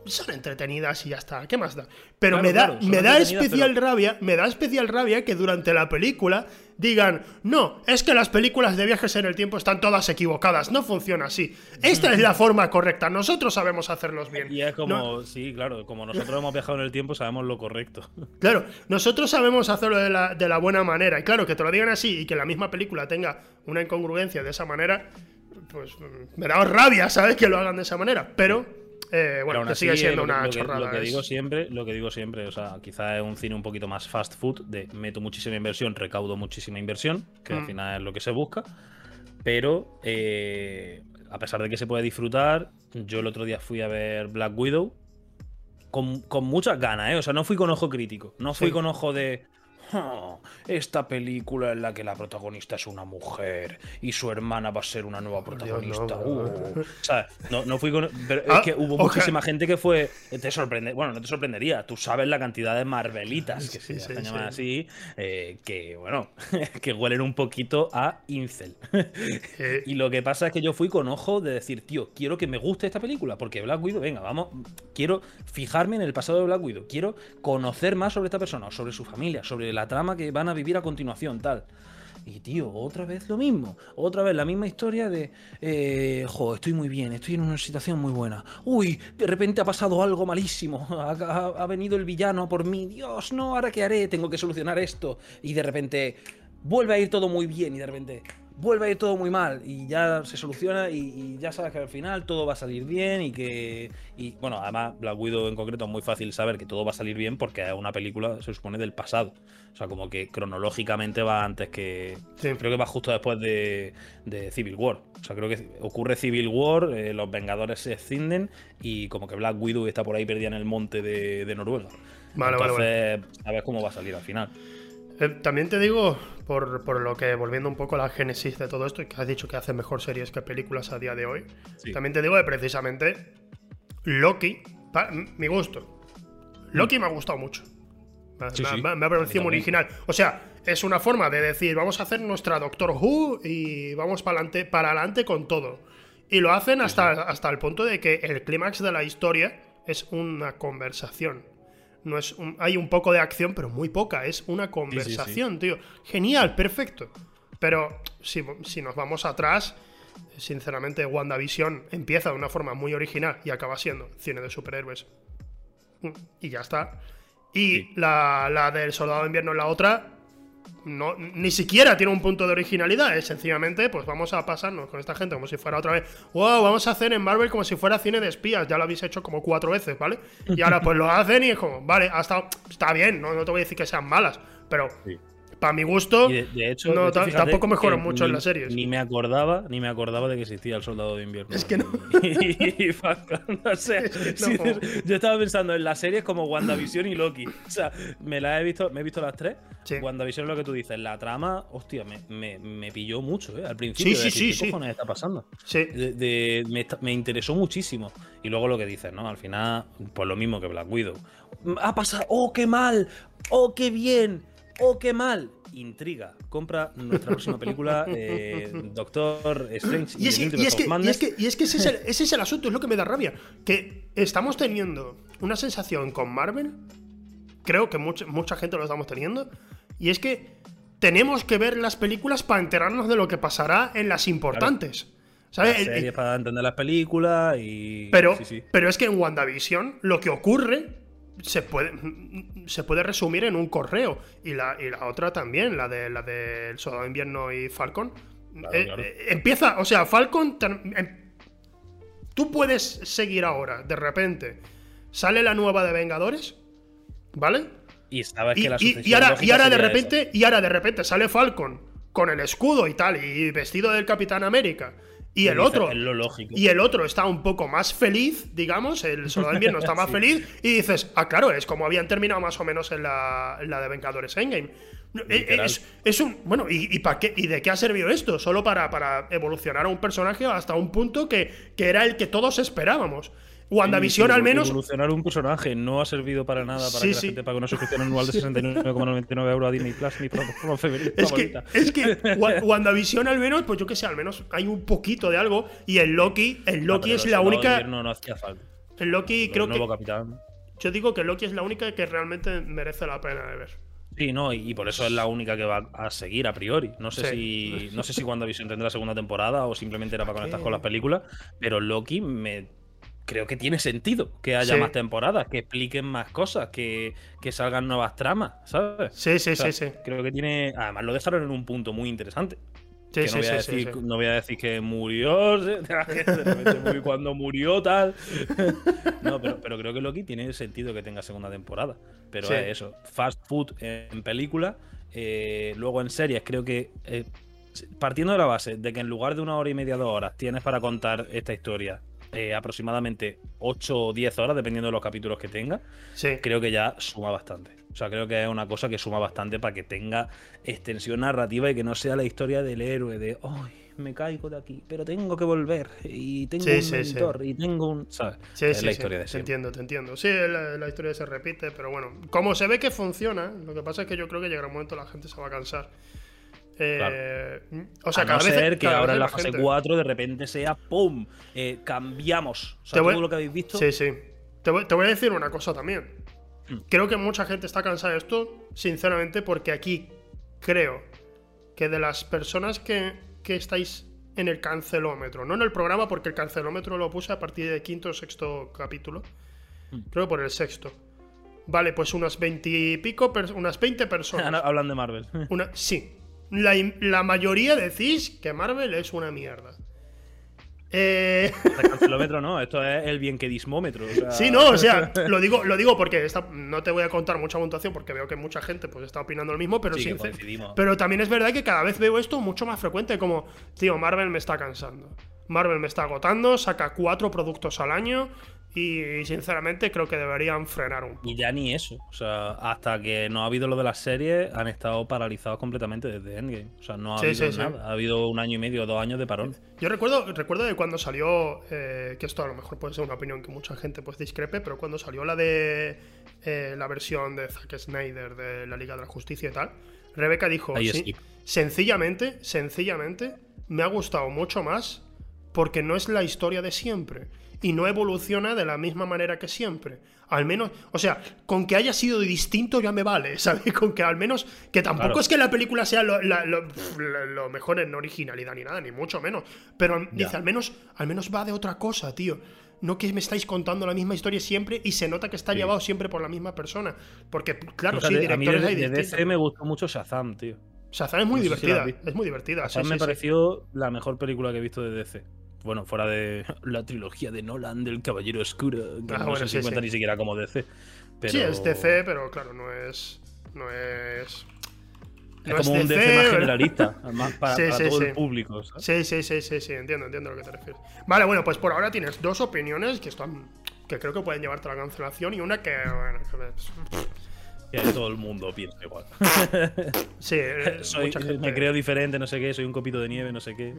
Son entretenidas y ya está. ¿Qué más da? Pero
Claro,
me da,
claro,
me da especial rabia. Me da especial rabia que durante la película digan. No, es que las películas de viajes en el tiempo están todas equivocadas. No funciona así. Esta es la forma correcta. Nosotros sabemos hacerlos bien.
Y es como,
No-
sí, claro, como nosotros hemos viajado en el tiempo, sabemos lo correcto. <laughs>
Claro, nosotros sabemos hacerlo de la, de la buena manera. Y claro, que te lo digan así y que la misma película tenga una incongruencia de esa manera, pues mm, me da rabia, ¿sabes? Que lo hagan de esa manera. Pero eh, bueno, que sigue siendo una chorrada.
Lo que, digo siempre, lo que digo siempre, o sea, quizá es un cine un poquito más fast food, de meto muchísima inversión, recaudo muchísima inversión, que al mm. final es lo que se busca. Pero eh, a pesar de que se puede disfrutar, yo el otro día fui a ver Black Widow con, muchas ganas, ¿eh? O sea, no fui con ojo crítico, no fui con ojo de <laughs> esta película en la que la protagonista es una mujer y su hermana va a ser una nueva protagonista. Uh. O sea, no, fui con. Pero es ah, que hubo muchísima gente que fue. Te sorprende. Bueno, no te sorprendería. Tú sabes la cantidad de Marvelitas que se llaman así. Eh, que, bueno, <laughs> que huelen un poquito a Incel. <laughs> y lo que pasa es que yo fui con ojo de decir, tío, quiero que me guste esta película. Porque Black Widow, venga, vamos. Quiero fijarme en el pasado de Black Widow. Quiero conocer más sobre esta persona, sobre su familia, sobre la trama que van a vivir a continuación, tal. Y tío, otra vez lo mismo. Otra vez la misma historia de, eh, jo, estoy muy bien, estoy en una situación muy buena. Uy, de repente ha pasado algo malísimo. <laughs> Ha, venido el villano por mí. Dios, no, ahora qué haré, tengo que solucionar esto. Y de repente vuelve a ir todo muy bien y de repente vuelve a ir todo muy mal y ya se soluciona y, ya sabes que al final todo va a salir bien y que y bueno además Black Widow en concreto es muy fácil saber que todo va a salir bien porque es una película se supone del pasado. O sea como que cronológicamente va antes que creo que va justo después de, Civil War. O sea creo que ocurre Civil War eh, los Vengadores se escinden y como que Black Widow está por ahí perdida en el monte de, Noruega. Vale, entonces vale, sabes cómo va a salir al final
eh, también te digo, por, lo que, volviendo un poco a la génesis de todo esto, y que has dicho que hace mejor series que películas a día de hoy, también te digo que precisamente Loki, mi gusto, Loki me ha gustado mucho. Me, ha parecido muy original. O sea, es una forma de decir, vamos a hacer nuestra Doctor Who y vamos para adelante, para adelante con todo. Y lo hacen hasta, hasta el punto de que el clímax de la historia es una conversación no es hay un poco de acción, pero muy poca. Es una conversación, tío. Genial, perfecto. Pero si, nos vamos atrás, sinceramente, WandaVision empieza de una forma muy original y acaba siendo cine de superhéroes. Y ya está. Y la, la del Soldado de Invierno en la otra, no, ni siquiera tiene un punto de originalidad, es sencillamente, pues vamos a pasarnos con esta gente como si fuera otra vez, wow, vamos a hacer en Marvel como si fuera cine de espías, ya lo habéis hecho como cuatro veces, ¿vale? Y ahora pues lo hacen y es como, vale, hasta, está bien, no, no te voy a decir que sean malas, pero para mi gusto,
de, hecho,
tampoco mejoran mucho en las series.
Ni me acordaba, ni me acordaba de que existía el Soldado de Invierno.
Es que no.
yo estaba pensando en las series como WandaVision y Loki. O sea, me las he visto, me he visto las tres. WandaVision es lo que tú dices. La trama, hostia, me, me, pilló mucho, ¿eh? Al principio.
Sí, sí, sí.
¿Qué cojones está pasando?
Sí.
me, me interesó muchísimo. Y luego lo que dices, ¿no? Al final, pues lo mismo que Black Widow. Ha pasado, oh, qué mal, oh, qué bien ¡Oh, qué mal! Intriga. Compra nuestra próxima película, eh, Doctor Strange.
Y, es, que, y, es que, y, es que, y es que, ese es, el, ese es el asunto, es lo que me da rabia. Que estamos teniendo una sensación con Marvel, creo que mucha, mucha gente lo estamos teniendo, y es que tenemos que ver las películas para enterarnos de lo que pasará en las importantes. ¿Sabes?
Series para entender las películas y.
Pero, pero es que en WandaVision lo que ocurre se puede, se puede resumir en un correo. Y la, y la otra también, la de la del Soldado de Invierno y Falcon. Eh, eh, empieza, o sea, Falcon. Em, tú puedes seguir ahora, de repente. Sale la nueva de Vengadores, ¿vale?
Y sabes que la
y, ahora, y ahora de repente, y ahora de repente sale Falcon con el escudo y tal, y vestido del Capitán América. Y el otro. Y el otro está un poco más feliz, digamos. El Soldado de Invierno está <laughs> más feliz. Y dices, ah, claro, es como habían terminado más o menos en la, de Vengadores Endgame. Eh, es, es, un. Bueno, ¿y, para qué, ¿y de qué ha servido esto? Solo para, para evolucionar a un personaje hasta un punto que, que era el que todos esperábamos. WandaVision al menos.
Evolucionar un personaje no ha servido para nada para que la gente pague una <laughs> suscripción anual de 69,99 euros a Disney Plus ni promo
es que, es que <laughs> WandaVision al menos, pues yo que sé, al menos hay un poquito de algo. Y el Loki, el Loki es la única.
No, no hacía falta.
El Loki creo que. Yo digo que Loki es la única que realmente merece la pena de ver.
Sí, no, y por eso es la única que va a seguir a priori. No sé si no sé si <laughs> WandaVision tendrá segunda temporada o simplemente era para conectar con las películas, pero Loki me creo que tiene sentido que haya más temporadas, que expliquen más cosas, que, salgan nuevas tramas, ¿sabes?
Sí, sí, sí, sí.
Creo que tiene. Además, lo dejaron en un punto muy interesante. que no, voy a decir, no voy a decir que murió, <laughs> de repente cuando murió tal. <laughs> no, pero, pero, creo que Loki tiene sentido que tenga segunda temporada. Pero es eso, fast food en película, eh, luego en series creo que eh, partiendo de la base de que en lugar de una hora y media, dos horas, tienes para contar esta historia eh, aproximadamente 8 o 10 horas, dependiendo de los capítulos que tenga, creo que ya suma bastante. O sea, creo que es una cosa que suma bastante para que tenga extensión narrativa y que no sea la historia del héroe de, ¡ay! me caigo de aquí, pero tengo que volver y tengo un mentor y tengo un. ¿Sabes?
Sí, es la historia de Te entiendo, te entiendo. Sí, la, historia se repite, pero bueno, como se ve que funciona, lo que pasa es que yo creo que llegará un momento la gente se va a cansar.
Eh, O sea, a cada no vez, ser que ahora en la fase 4 de repente sea ¡pum! Eh, cambiamos. O sea, todo lo que habéis visto.
Sí, sí. Te voy, te voy a decir una cosa también. Hmm. Creo que mucha gente está cansada de esto, sinceramente, porque aquí creo que de las personas que, que estáis en el cancelómetro, no en el programa, porque el cancelómetro lo puse a partir del quinto o sexto capítulo. Hmm. Creo que por el sexto. Vale, pues unas veintipico, unas 20 <laughs> personas.
Hablan de Marvel.
Una, sí, la, mayoría decís que Marvel es una mierda.
Eh... El <laughs> cancelómetro no, esto es el bien que dismómetro.
Sí, no, o sea, <laughs> lo digo, lo digo porque no te voy a contar mucha puntuación porque veo que mucha gente pues está opinando lo mismo, pero sí, pero también es verdad que cada vez veo esto mucho más frecuente, como, tío, Marvel me está cansando. Marvel me está agotando, saca cuatro productos al año, y sinceramente creo que deberían frenar un poco.
Y ya ni eso. O sea, hasta que no ha habido lo de las series, han estado paralizados completamente desde Endgame. O sea, no ha habido nada. Ha habido un año y medio, dos años de parón.
Yo recuerdo, recuerdo de cuando salió, eh, que esto a lo mejor puede ser una opinión que mucha gente pues discrepe, pero cuando salió la de eh, la versión de Zack Snyder de la Liga de la Justicia y tal, Rebeca dijo, sí, sencillamente, sencillamente, me ha gustado mucho más porque no es la historia de siempre y no evoluciona de la misma manera que siempre. Al menos, o sea, con que haya sido distinto ya me vale, <laughs> ¿sabes? Con que al menos, que tampoco es que la película sea lo, mejor en originalidad ni nada, ni mucho menos. Pero dice, al menos, al menos va de otra cosa, tío. No que me estáis contando la misma historia siempre y se nota que está llevado siempre por la misma persona. Porque, claro, sí, directores
a mí de, de DC me gustó mucho Shazam, tío.
Shazam es muy divertida. es muy divertida.
Shazam me pareció la mejor película que he visto de DC bueno, fuera de la trilogía de Nolan del Caballero Oscuro, que ah, no se cuenta ni siquiera como DC.
Sí, es DC, pero claro, no es. No es.
es como un DC, más <laughs> generalista, más para, todo el público.
Sí, sí, sí, sí, sí, entiendo, entiendo a lo que te refieres. Vale, bueno, pues por ahora tienes dos opiniones que están. que creo que pueden llevarte a la cancelación y una que. Bueno,
que <laughs> todo el mundo piensa igual. <laughs>
Sí,
eh, <laughs> me creo diferente, no sé qué, soy un copito de nieve, no sé qué.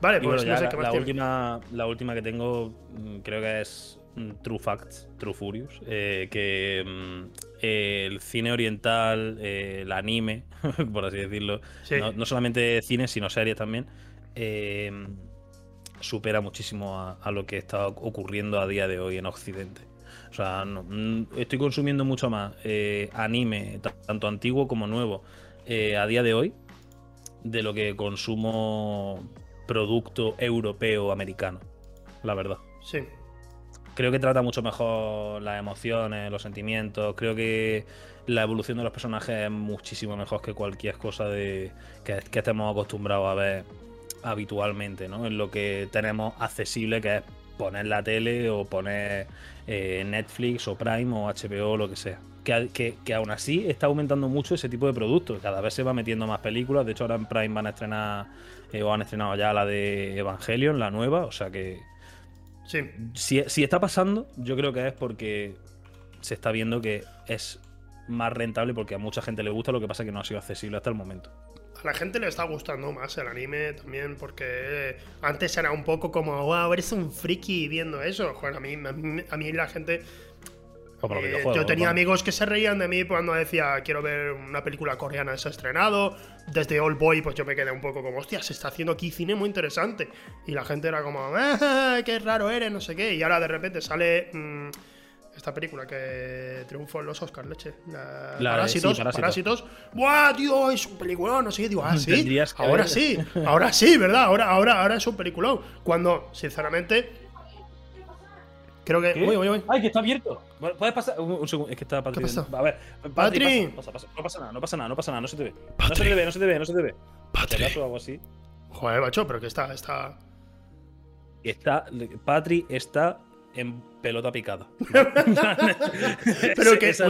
vale, pues no sé
qué más la, última, la última que tengo mm, creo que es mm, True Facts, True Furious, eh, que mm, el cine oriental, eh, el anime, por así decirlo, no, solamente cine, sino series también, supera muchísimo a, lo que está ocurriendo a día de hoy en Occidente. O sea, mm, estoy consumiendo mucho más eh, anime, tanto antiguo como nuevo, eh, a día de hoy, de lo que consumo producto europeo americano, la verdad.
Sí.
Creo que trata mucho mejor las emociones, los sentimientos. Creo que la evolución de los personajes es muchísimo mejor que cualquier cosa de que, que estemos acostumbrados a ver habitualmente, ¿no? En lo que tenemos accesible, que es poner la tele o poner eh, Netflix o Prime o HBO o lo que sea. Que, que, aún así está aumentando mucho ese tipo de productos. Cada vez se va metiendo más películas. De hecho, ahora en Prime van a estrenar eh, o han estrenado ya la de Evangelion, la nueva. O sea que.
Sí.
Si, si está pasando, yo creo que es porque se está viendo que es más rentable porque a mucha gente le gusta, lo que pasa es que no ha sido accesible hasta el momento
a la gente le está gustando más el anime también, porque antes era un poco como, wow, eres un friki viendo eso. Joder, a mí, a mí, la gente. Eh, yo tenía amigos que se reían de mí cuando decía quiero ver una película coreana se ha estrenado. Desde Old Boy, pues yo me quedé un poco como, hostia, se está haciendo aquí cine muy interesante. Y la gente era como, ah, qué raro eres, no sé qué. Y ahora de repente sale. Mm, esta película que triunfó en los Oscars, leche. La, parásitos, parásitos, ¡Buah, tío! Es un peliculón, no sé qué. Digo, ah, <laughs> sí. Ahora sí, ahora sí, ¿verdad? Ahora, ahora, ahora es un peliculón. Cuando, sinceramente, Creo que.
¿Qué?
Uy, uy, uy.
¡Ay, que está abierto! Puedes pasar. Un, un segundo, es que está Patri. A ver,
Patri.
pasa, pasa, pasa. No pasa nada, no pasa nada, no pasa nada, no se te ve. No se te ve, no se te ve, no se te ve.
Patri.
algo así.
Joder, macho, pero que está. está...
Está, Patri está en pelota picada. <laughs>
Pero que,
es.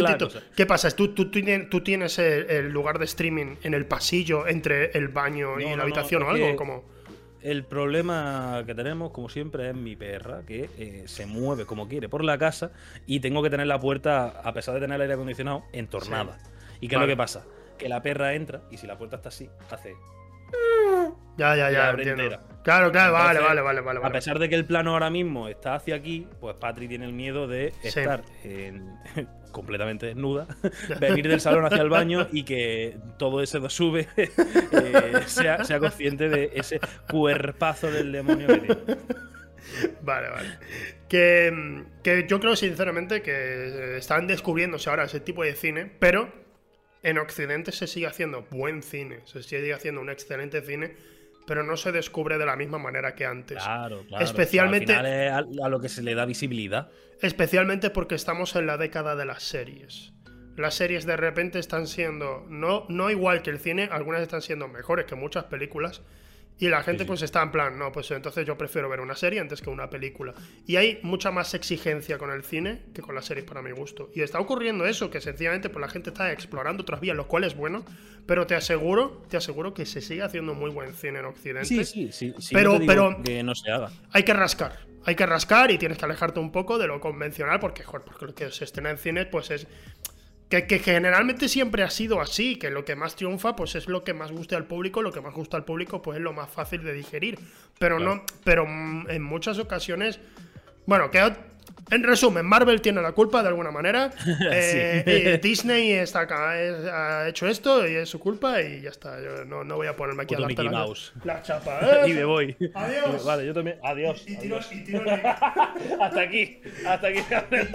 ¿qué pasa? ¿Tú, tú, tienes- tú tienes el, el lugar de streaming en el pasillo entre el baño y
No,
la
no,
habitación o algo? Como...
El problema que tenemos, como siempre, es mi perra, que eh, se mueve como quiere por la casa y tengo que tener la puerta, a pesar de tener el aire acondicionado, entornada. ¿Y qué
Vale.
es lo que pasa? Que la perra entra y si la puerta está así, hace.
Ya, ya, ya.
abre
entiendo.
entera.
Claro, claro, vale,
Entonces,
vale, vale, vale.
A pesar de que el plano ahora mismo está hacia aquí, pues Patri tiene el miedo de
Sí.
estar en- <laughs> completamente desnuda, <laughs> venir del salón hacia el baño y que todo ese sube <laughs> eh, sea, sea consciente de ese cuerpazo del demonio que tiene.
Vale, vale. Que, que yo creo sinceramente que eh, están descubriéndose ahora ese tipo de cine, pero en Occidente se sigue haciendo buen cine, se sigue haciendo un excelente cine, pero no se descubre de la misma manera que antes.
Claro, claro.
Especialmente-
Al final es a, a lo que se le da visibilidad.
Especialmente porque estamos en la década de las series. Las series de repente están siendo, no, no igual que el cine, algunas están siendo mejores que muchas películas. Y la gente
sí.
pues está en plan, no, pues entonces yo prefiero ver una serie antes que una película. Y hay mucha más exigencia con el cine que con las series para mi gusto. Y está ocurriendo eso, que sencillamente pues la gente está explorando otras vías, lo cual es bueno. Pero te aseguro, te aseguro que se sigue haciendo muy buen cine en Occidente.
Sí, sí, sí. sí,
Pero-
no te digo
pero-
que no se haga.
Hay que rascar. Hay que rascar y tienes que alejarte un poco de lo convencional porque, joder, porque lo que se estrena en cine, pues es. Que, que generalmente siempre ha sido así, que lo que más triunfa, pues es lo que más gusta al público, lo que más gusta al público, pues es lo más fácil de digerir. Pero
Claro.
no, pero mm, en muchas ocasiones. Bueno, que en resumen, Marvel tiene la culpa de alguna manera. <laughs> eh, eh, Disney está acá, ha hecho esto y es su culpa y ya está. Yo no, no voy a ponerme aquí
Puto
a darte
Mickey
la,
Mouse. <laughs>
la chapa. <laughs> ¿eh?
Y me voy.
Adiós.
Vale, yo también. Adiós.
Y tiro,
adiós.
y tiro el-
Hasta aquí. Hasta aquí.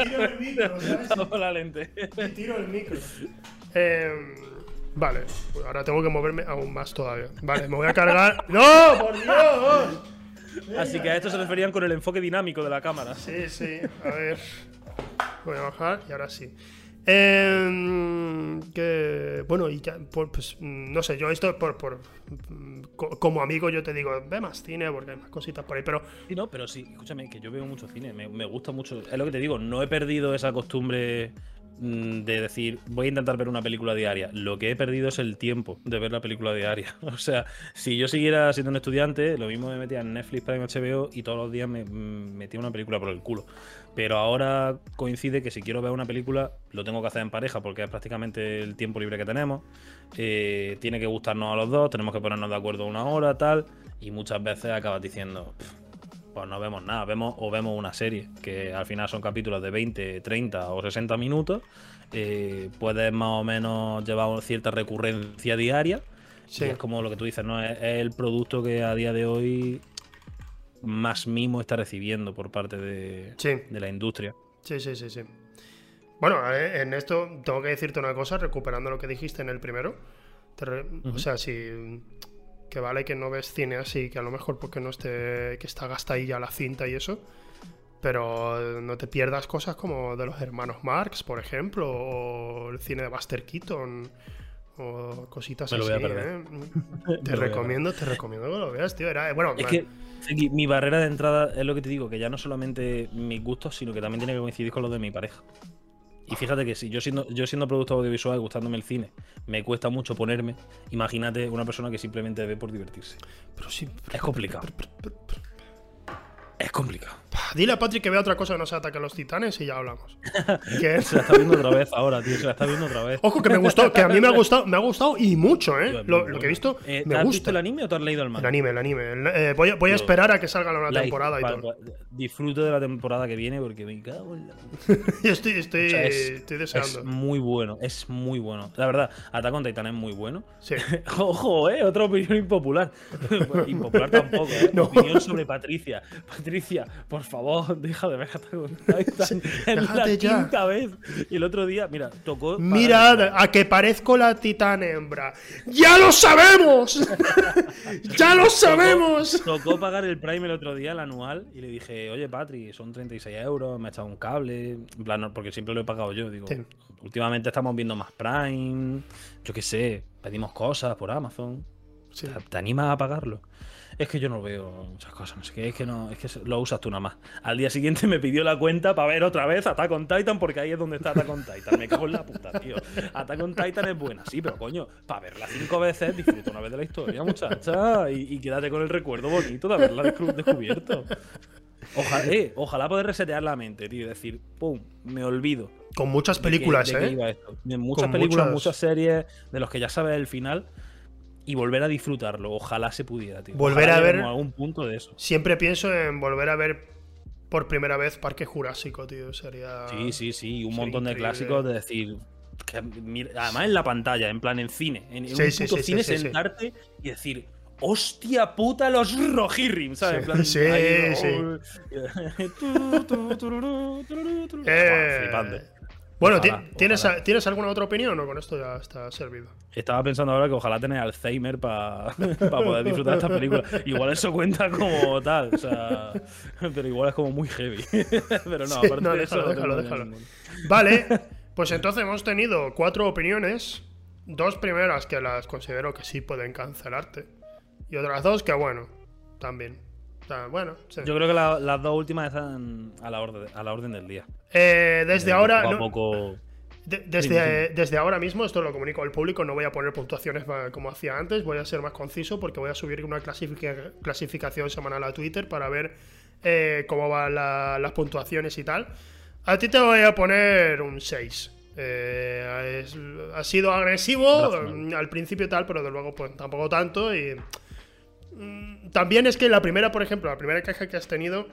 tiro el micro, ¿sabes?
La lente.
y tiro el micro. Eh, vale, pues ahora tengo que moverme aún más todavía. Vale, me voy a cargar. ¡No! ¡Por Dios!
Así que a esto se referían con el enfoque dinámico de la cámara.
Sí, sí, a ver. Voy a bajar y ahora sí. Eh, que, bueno, y ya, por- pues no sé, yo esto por, por co- como amigo yo te digo, ve más cine porque hay más cositas por ahí, pero
Sí, no, pero sí, escúchame, que yo veo mucho cine, me, me gusta mucho. Es lo que te digo, no he perdido esa costumbre de decir, voy a intentar ver una película diaria. Lo que he perdido es el tiempo de ver la película diaria. <laughs> O sea, si yo siguiera siendo un estudiante, lo mismo me metía en Netflix, Prime, HBO y todos los días me mm, metía una película por el culo. Pero ahora coincide que si quiero ver una película, lo tengo que hacer en pareja porque es prácticamente el tiempo libre que tenemos. Eh, tiene que gustarnos a los dos, tenemos que ponernos de acuerdo una hora, tal. Y muchas veces acabas diciendo, "Pff, pues no vemos nada, vemos o vemos una serie, que al final son capítulos de 20, 30 o 60 minutos. eh, puedes más o menos llevar cierta recurrencia diaria.
Sí.
Es como lo que tú dices, ¿no? Es, es el producto que a día de hoy más mimo está recibiendo por parte de,
sí.
de la industria.
Sí, sí, sí, sí. Bueno, eh, en esto tengo que decirte una cosa, recuperando lo que dijiste en el primero. Te re- O sea, si que vale que no ves cine así, que a lo mejor porque no esté, que está gastadilla la cinta y eso. Pero no te pierdas cosas como de los hermanos Marx, por ejemplo, o el cine de Buster Keaton, o cositas
Me lo
así.
voy a perder.
¿eh? <laughs> Te
voy a
recomiendo, te recomiendo que lo veas, tío. Era, bueno,
Es que mi barrera de entrada es lo que te digo, que ya no solamente mis gustos, sino que también tiene que coincidir con los de mi pareja. Y fíjate que si yo siendo, yo siendo productor audiovisual, gustándome el cine, me cuesta mucho ponerme, imagínate una persona que simplemente ve por divertirse.
pero sí,
Es complicado. Es complicado.
Dile a Patrick que vea otra cosa que no se ataque a los titanes y ya hablamos. <laughs> ¿Qué?
Se la está viendo otra vez ahora, tío. Se la está viendo otra vez.
Ojo que me gustó, que a mí me ha gustado, me ha gustado y mucho,
Tío,
¿eh?
es muy
Lo, que he visto
Eh,
me
¿Has visto
gusta.
el anime o te has leído el
El
manga?
anime, el anime. El- eh, voy, a, voy a
Tío,
esperar a que salga la nueva temporada y todo.
pues, disfruto de la temporada que viene porque me cago en la <laughs>
Yo estoy, estoy,
O sea, es,
estoy
es
deseando.
muy bueno, es muy bueno. La verdad, Attack on Titan es muy bueno.
Sí. <laughs>
Ojo, eh, otra opinión impopular. Impopular tampoco, eh.
No.
Opinión sobre Patricia. Patricia, por favor, <laughs> deja de ver Titan. es la
ya.
quinta vez. Y el otro día, mira, tocó.
Mirad, a que parezco la titán hembra. ¡Ya lo sabemos! <laughs> ¡Ya lo sabemos!
Tocó pagar el Prime el otro día, el anual, y le dije, oye, Patri, son 36 euros, me ha echado un cable. En plan, porque siempre lo he pagado yo. Digo,
Sí.
últimamente estamos viendo más Prime. Yo qué sé, pedimos cosas por Amazon.
Sí.
¿Te, te animas a pagarlo? Es que yo no veo muchas cosas, no sé qué, es que no, es que lo usas tú nada más. Al día siguiente me pidió la cuenta para ver otra vez Attack on Titan, porque ahí es donde está Attack on Titan. Me cago en la puta, tío. Attack on Titan es buena, sí, pero coño, para verla cinco veces, disfruta una vez de la historia, muchacha, y, y quédate con el recuerdo bonito de haberla descu- descubierto. Ojalá, eh, ojalá poder resetear la mente, tío, y decir, pum, me olvido.
Con muchas
de
películas,
de
¿eh?
iba esto. De muchas
Con
películas,
muchas-
muchas series de los que ya sabes el final y volver a disfrutarlo. Ojalá se pudiera, tío.
Volver
Ojalá
a ver-
algún punto de eso.
Siempre pienso en volver a ver por primera vez Parque Jurásico, tío. Sería.
Sí, sí, sí. Un montón de clásicos de decir. que además en la pantalla, en plan en cine. En, en
Sí,
un
sí,
puto
sí,
cine, sentarte y decir. ¡Hostia puta los Rohirrim! ¿Sabes?
Sí,
plan,
sí,
ahí,
sí.
oh. <laughs>
Eh,
Flipante.
Bueno,
Ojalá,
¿ti- ¿tienes,
ojalá.
¿tienes alguna otra opinión o con esto ya está servido?
Estaba pensando ahora que ojalá tener Alzheimer para <laughs> poder disfrutar de esta película. Igual eso cuenta como tal, o sea, pero igual es como muy heavy. <laughs> pero no,
Sí,
aparte
no,
de eso,
déjalo,
no
déjalo, déjalo. Vale, <laughs> pues entonces hemos tenido cuatro opiniones. Dos primeras que las considero que sí pueden cancelarte. Y otras dos que, bueno, también. Bueno, sí.
Yo creo que la- las dos últimas están a la orden, a la orden del día.
Eh, desde ahora.
Poco a
no-
poco.
de- desde, desde ahora mismo, esto lo comunico al público, no voy a poner puntuaciones como hacía antes, voy a ser más conciso porque voy a subir una clasifica- clasificación semanal a Twitter para ver eh, cómo van la- las puntuaciones y tal. A ti te voy a poner un 6. Eh, es- ha sido agresivo mm, al principio y tal, pero de luego pues tampoco tanto. Y también es que la primera, por ejemplo, la primera queja que has tenido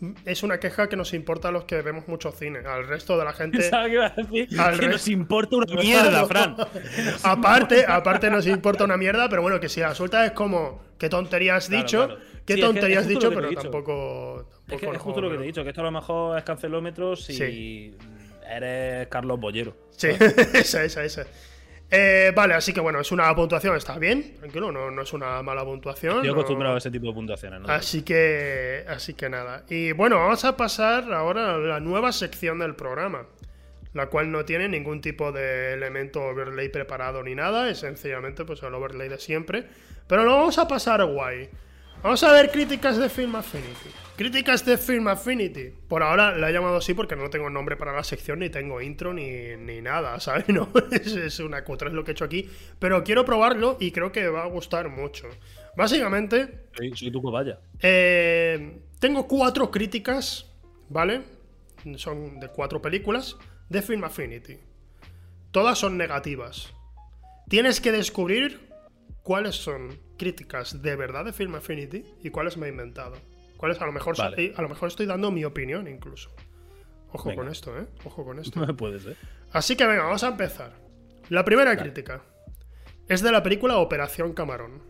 mm, es una queja que nos importa a los que vemos mucho cine. Al resto de la <laughs> gente.
Decir
Al
que nos importa una <laughs> mierda, Fran. <laughs>
aparte, aparte nos importa una mierda, pero bueno, que si la suelta es como, ¿qué tontería has
Claro,
dicho?
claro.
¿Qué
Sí, es que
tontería
es
has dicho? Pero
dicho.
tampoco.
Es que
tampoco
es justo lo que te he dicho, que esto a lo mejor es cancelómetros si
Sí.
eres Carlos Bollero.
Sí, esa, esa, esa. Eh, vale, así que bueno, es una puntuación, está bien, tranquilo, no, no es una mala puntuación. No-
acostumbrado a ese tipo de puntuaciones. ¿no?
Así que, así que nada. Y bueno, vamos a pasar ahora a la nueva sección del programa, la cual no tiene ningún tipo de elemento overlay preparado ni nada, es sencillamente pues el overlay de siempre. Pero lo vamos a pasar guay. Vamos a ver críticas de Film Affinity. Críticas de Film Affinity. Por ahora la he llamado así porque no tengo nombre para la sección, ni tengo intro, ni, ni nada, <laughs> ¿sabes? No, es, es una cutre es lo que he hecho aquí. Pero quiero probarlo y creo que va a gustar mucho. Básicamente,
Soy, soy tu cobaya.
eh, tengo cuatro críticas, ¿vale? Son de cuatro películas de Film Affinity. Todas son negativas. Tienes que descubrir cuáles son críticas de verdad de Film Affinity y cuáles me he inventado. Cuáles a lo mejor
Vale.
soy- a lo mejor estoy dando mi opinión incluso. Ojo
Venga.
con esto, ¿eh? Ojo con esto. <laughs>
No puede ser.
Así que venga, vamos a empezar. La primera crítica es de la película Operación Camarón.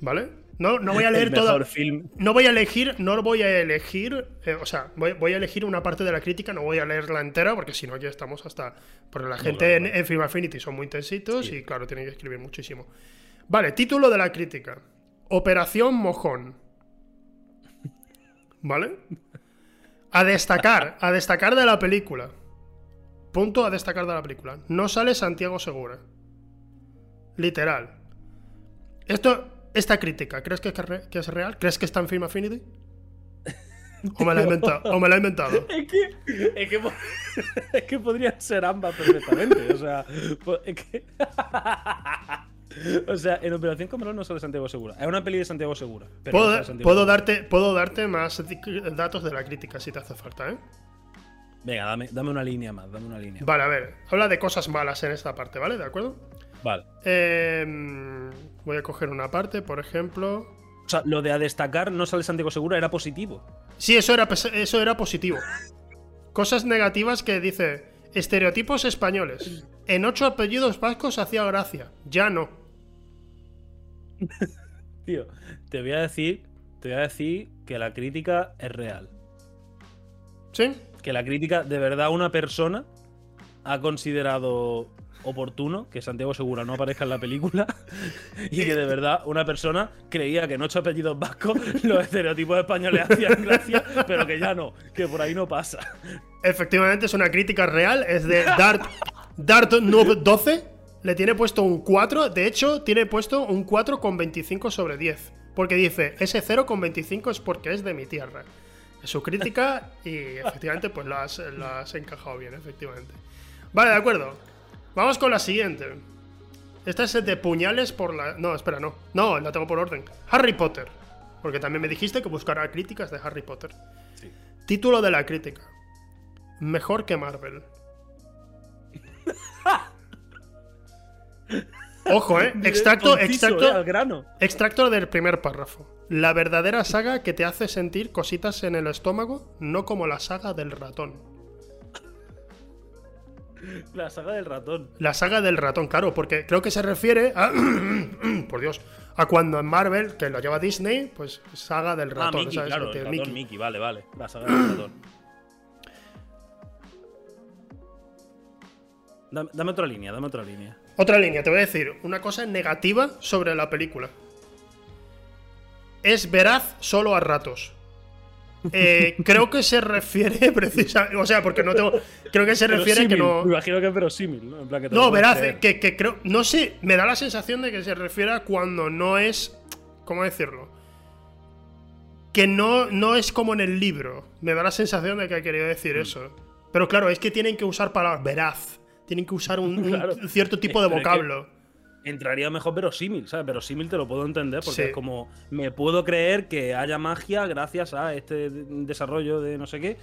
¿Vale? No, no voy a leer
film.
No voy a elegir, no voy a elegir, eh, o sea, voy, voy a elegir una parte de la crítica, no voy a leerla entera, porque si no aquí estamos hasta... Porque la gente
claro,
en, en Film Affinity son muy intensitos
Sí.
y claro, tienen que escribir muchísimo. Vale, título de la crítica. Operación Mojón. ¿Vale? A destacar, a destacar de la película. Punto a destacar de la película. No sale Santiago Segura. Literal. Esto, esta crítica, ¿crees que es, que es real? ¿Crees que está en Film Affinity? ¿O me la he inventado? ¿O me la he inventado? <laughs>
Es que, es, que, <laughs> es que podrían ser ambas perfectamente. O sea, es que. <laughs> <laughs> O sea, en Operación Camarón no sale Santiago Segura. Es una peli de Santiago Segura. pero no
Puedo,
sale Santiago
puedo
Segura.
darte, puedo darte más datos de la crítica si te hace falta, ¿eh?
Venga, dame, dame una línea más, dame una línea.
Vale, a ver. Habla de cosas malas en esta parte, ¿vale? ¿De acuerdo?
Vale.
Eh, voy a coger una parte, por ejemplo.
O sea, lo de a destacar no sale Santiago Segura era positivo.
Sí, eso era, eso era positivo. Cosas negativas que dice. Estereotipos españoles. En ocho apellidos vascos hacía gracia. Ya no. <laughs>
Tío, te voy a decir te voy a decir que la crítica es real.
¿Sí?
Que la crítica, de verdad, una persona ha considerado oportuno que Santiago Segura no aparezca en la película <laughs> y que de verdad una persona creía que en ocho apellidos vascos <laughs> los estereotipos españoles hacían gracia, pero que ya no, que por ahí no pasa.
Efectivamente, es una crítica real. Es de Dart, Dart Noob 12. Le tiene puesto un 4. De hecho, tiene puesto un 4 con 25 sobre 10. Porque dice, ese 0 con 25 es porque es de mi tierra. Es su crítica y efectivamente pues la has, la has encajado bien, efectivamente. Vale, de acuerdo. Vamos con la siguiente. Esta es de puñales por la... No, espera, no. No, la tengo por orden. Harry Potter. Porque también me dijiste que buscará críticas de Harry Potter.
Sí.
Título de la crítica. Mejor que Marvel. <laughs> Ojo, eh. Extracto,
Conciso,
extracto,
eh, al grano.
extracto del primer párrafo. La verdadera saga que te hace sentir cositas en el estómago, no como la saga del ratón.
La saga del ratón.
La saga del ratón, claro, porque creo que se refiere a. <coughs> por Dios. A cuando en Marvel, que lo lleva Disney, pues saga del
Ah,
ratón.
Mickey,
¿sabes?
claro, el ratón
Mickey.
Mickey. vale, vale. La saga del <coughs> ratón. Dame, dame otra línea, dame otra línea.
Otra línea, te voy a decir una cosa negativa sobre la película. Es veraz solo a ratos. Eh, <laughs> creo que se refiere <laughs> precisamente. O sea, porque no tengo. Creo que se refiere que no.
Me imagino que es verosímil, ¿no? En plan que
No, eh, que, que creo. No sé, me da la sensación de que se refiere a cuando no es. ¿Cómo decirlo? Que no, no es como en el libro. Me da la sensación de que ha querido decir
Mm.
eso. Pero claro, es que tienen que usar palabras. Veraz. Tienen que usar un, <laughs> cierto tipo de
Pero es que-
vocablo.
Entraría mejor verosímil, ¿sabes? Verosímil te lo puedo entender porque
Sí.
es como, me puedo creer que haya magia gracias a este desarrollo de no sé qué,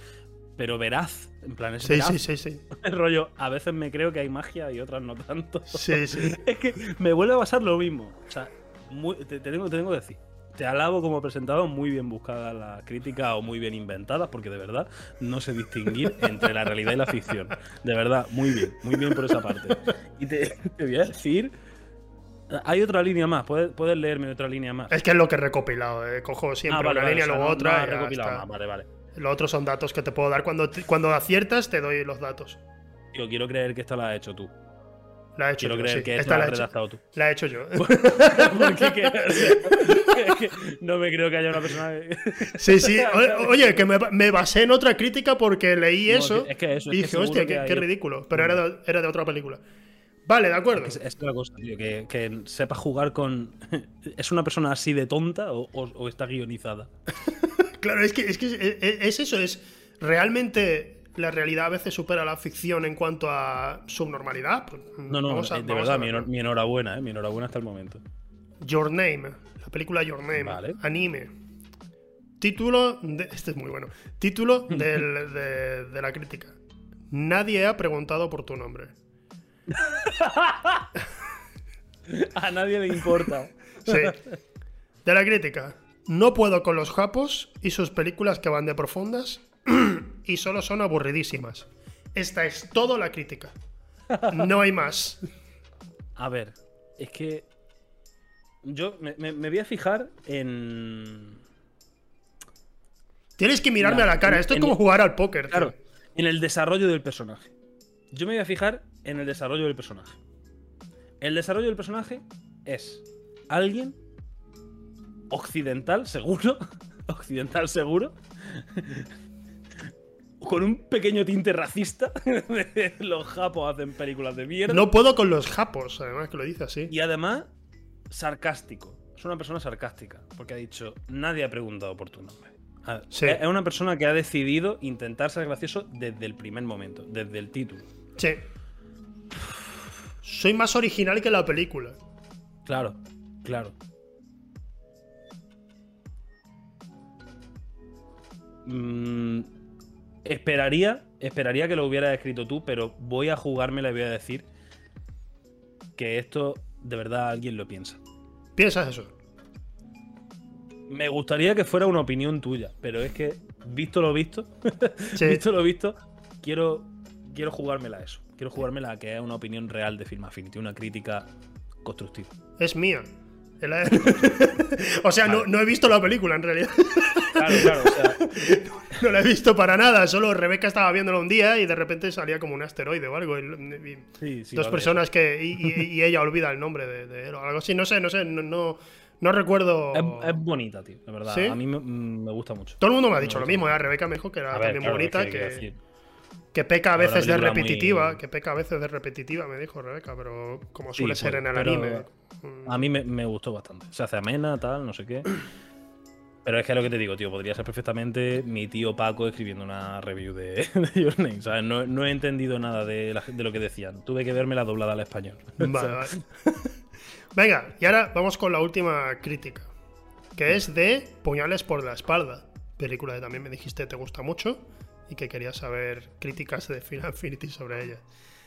pero veraz, en plan, es
Sí,
veraz.
sí, sí, sí. <laughs>
El rollo, a veces me creo que hay magia y otras no tanto.
Sí, sí. <laughs>
es que me vuelve a pasar lo mismo. O sea, muy- te, te tengo, te tengo que decir. Te alabo como presentado, muy bien buscadas las críticas o muy bien inventadas, porque de verdad no sé distinguir entre la realidad y la ficción. De verdad, muy bien, muy bien por esa parte. Y te, te voy a decir. Hay otra línea más, puedes, puedes leerme otra línea más.
Es que es lo que he recopilado. eh. Cojo siempre
Ah, vale,
una
vale,
línea,
o sea,
luego
no-
otra.
no recopilado más, vale, vale.
Los otros son datos que te puedo dar. Cuando, cuando aciertas, te doy los datos.
Yo quiero creer que esta la has hecho tú.
La he hecho
Quiero
yo.
creer
sí.
que
Esta
la has redactado tú.
la he hecho yo. <laughs>
Porque que- es <laughs> que no me creo que haya una persona que. <laughs>
Sí, sí. O- Oye, que me, me basé en otra crítica porque leí
No,
eso.
es que eso, es
y dije, hostia, qué, ridículo. Pero era de, era de otra película. Vale, de acuerdo.
Es, es otra cosa, tío, que, que sepa jugar con. ¿Es una persona así de tonta o, o- o está guionizada?
Claro, es que, es, que es, es eso, es realmente la realidad a veces supera la ficción en cuanto a subnormalidad. Pues,
No, no,
vamos a-
eh, de
vamos
verdad, mi, enhorabuena, ¿eh? Mi enhorabuena hasta el momento.
Your Name, la película Your Name,
Vale.
anime. Título, de, este es muy bueno. Título <laughs> del- de, de la crítica. Nadie ha preguntado por tu nombre. <laughs>
A nadie le importa. <laughs>
Sí. De la crítica. No puedo con los japos y sus películas que van de profundas <clears throat> y solo son aburridísimas. Esta es toda la crítica. No hay más. <laughs>
A ver, es que. Yo me, me- me voy a fijar en.
Tienes que mirarme a la cara. Esto es
en-
como jugar al póker. tío.
Claro, en el desarrollo del personaje. Yo me voy a fijar en el desarrollo del personaje. El desarrollo del personaje es alguien occidental, seguro. <laughs> occidental, seguro. Con un pequeño tinte racista. <laughs> Los japos hacen películas de mierda.
No puedo con los japos, además que lo dice así.
Y además, sarcástico. Es una persona sarcástica. Porque ha dicho, nadie ha preguntado por tu nombre.
Sí.
Es es una persona que ha decidido intentar ser gracioso desde el primer momento, desde el título.
Sí. Soy más original que la película.
Claro, claro. Mm, esperaría, esperaría que lo hubieras escrito tú, pero voy a jugármela y voy a decir que esto de verdad alguien lo piensa.
¿Piensas eso?
Me gustaría que fuera una opinión tuya, pero es que, visto lo visto, <laughs>
Sí.
visto lo visto, quiero, quiero jugármela a eso. Quiero jugármela a que es una opinión real de Film Affinity, una crítica constructiva.
Es mía. El- <laughs> o sea, no, no he visto la película en realidad. <laughs>
Claro, claro, o sea, <laughs>
No la he visto para nada. Solo Rebeca estaba viéndolo un día y de repente salía como un asteroide o algo. y- y-
sí, sí,
dos
vale,
personas que. Y, y- y <laughs> ella olvida el nombre de, de él o algo así. No sé, no sé. No, no, no recuerdo.
Es, es bonita, tío, de verdad.
¿Sí?
A mí me, me gusta mucho.
Todo el mundo me ha
Me
dicho lo mismo. ¿eh? Rebeca me dijo que era
ver,
también
claro,
bonita.
que,
Que, peca a veces de
muy-
repetitiva. Que peca a veces de repetitiva, me dijo Rebeca. Pero como
Sí,
suele
pues,
ser en el anime.
A mí me, me gustó bastante. Se hace amena, tal, no sé qué. Pero es que es lo que te digo, tío. Podría ser perfectamente mi tío Paco escribiendo una review de, <laughs> de Your Name. ¿sabes? No, no he entendido nada de, la- de lo que decían. Tuve que verme la doblada al español. <laughs>
Vale, vale. Venga, y ahora vamos con la última crítica. Que es de Puñales por la espalda. Película que también me dijiste te gusta mucho. Y que querías saber críticas de Final Infinity sobre ella.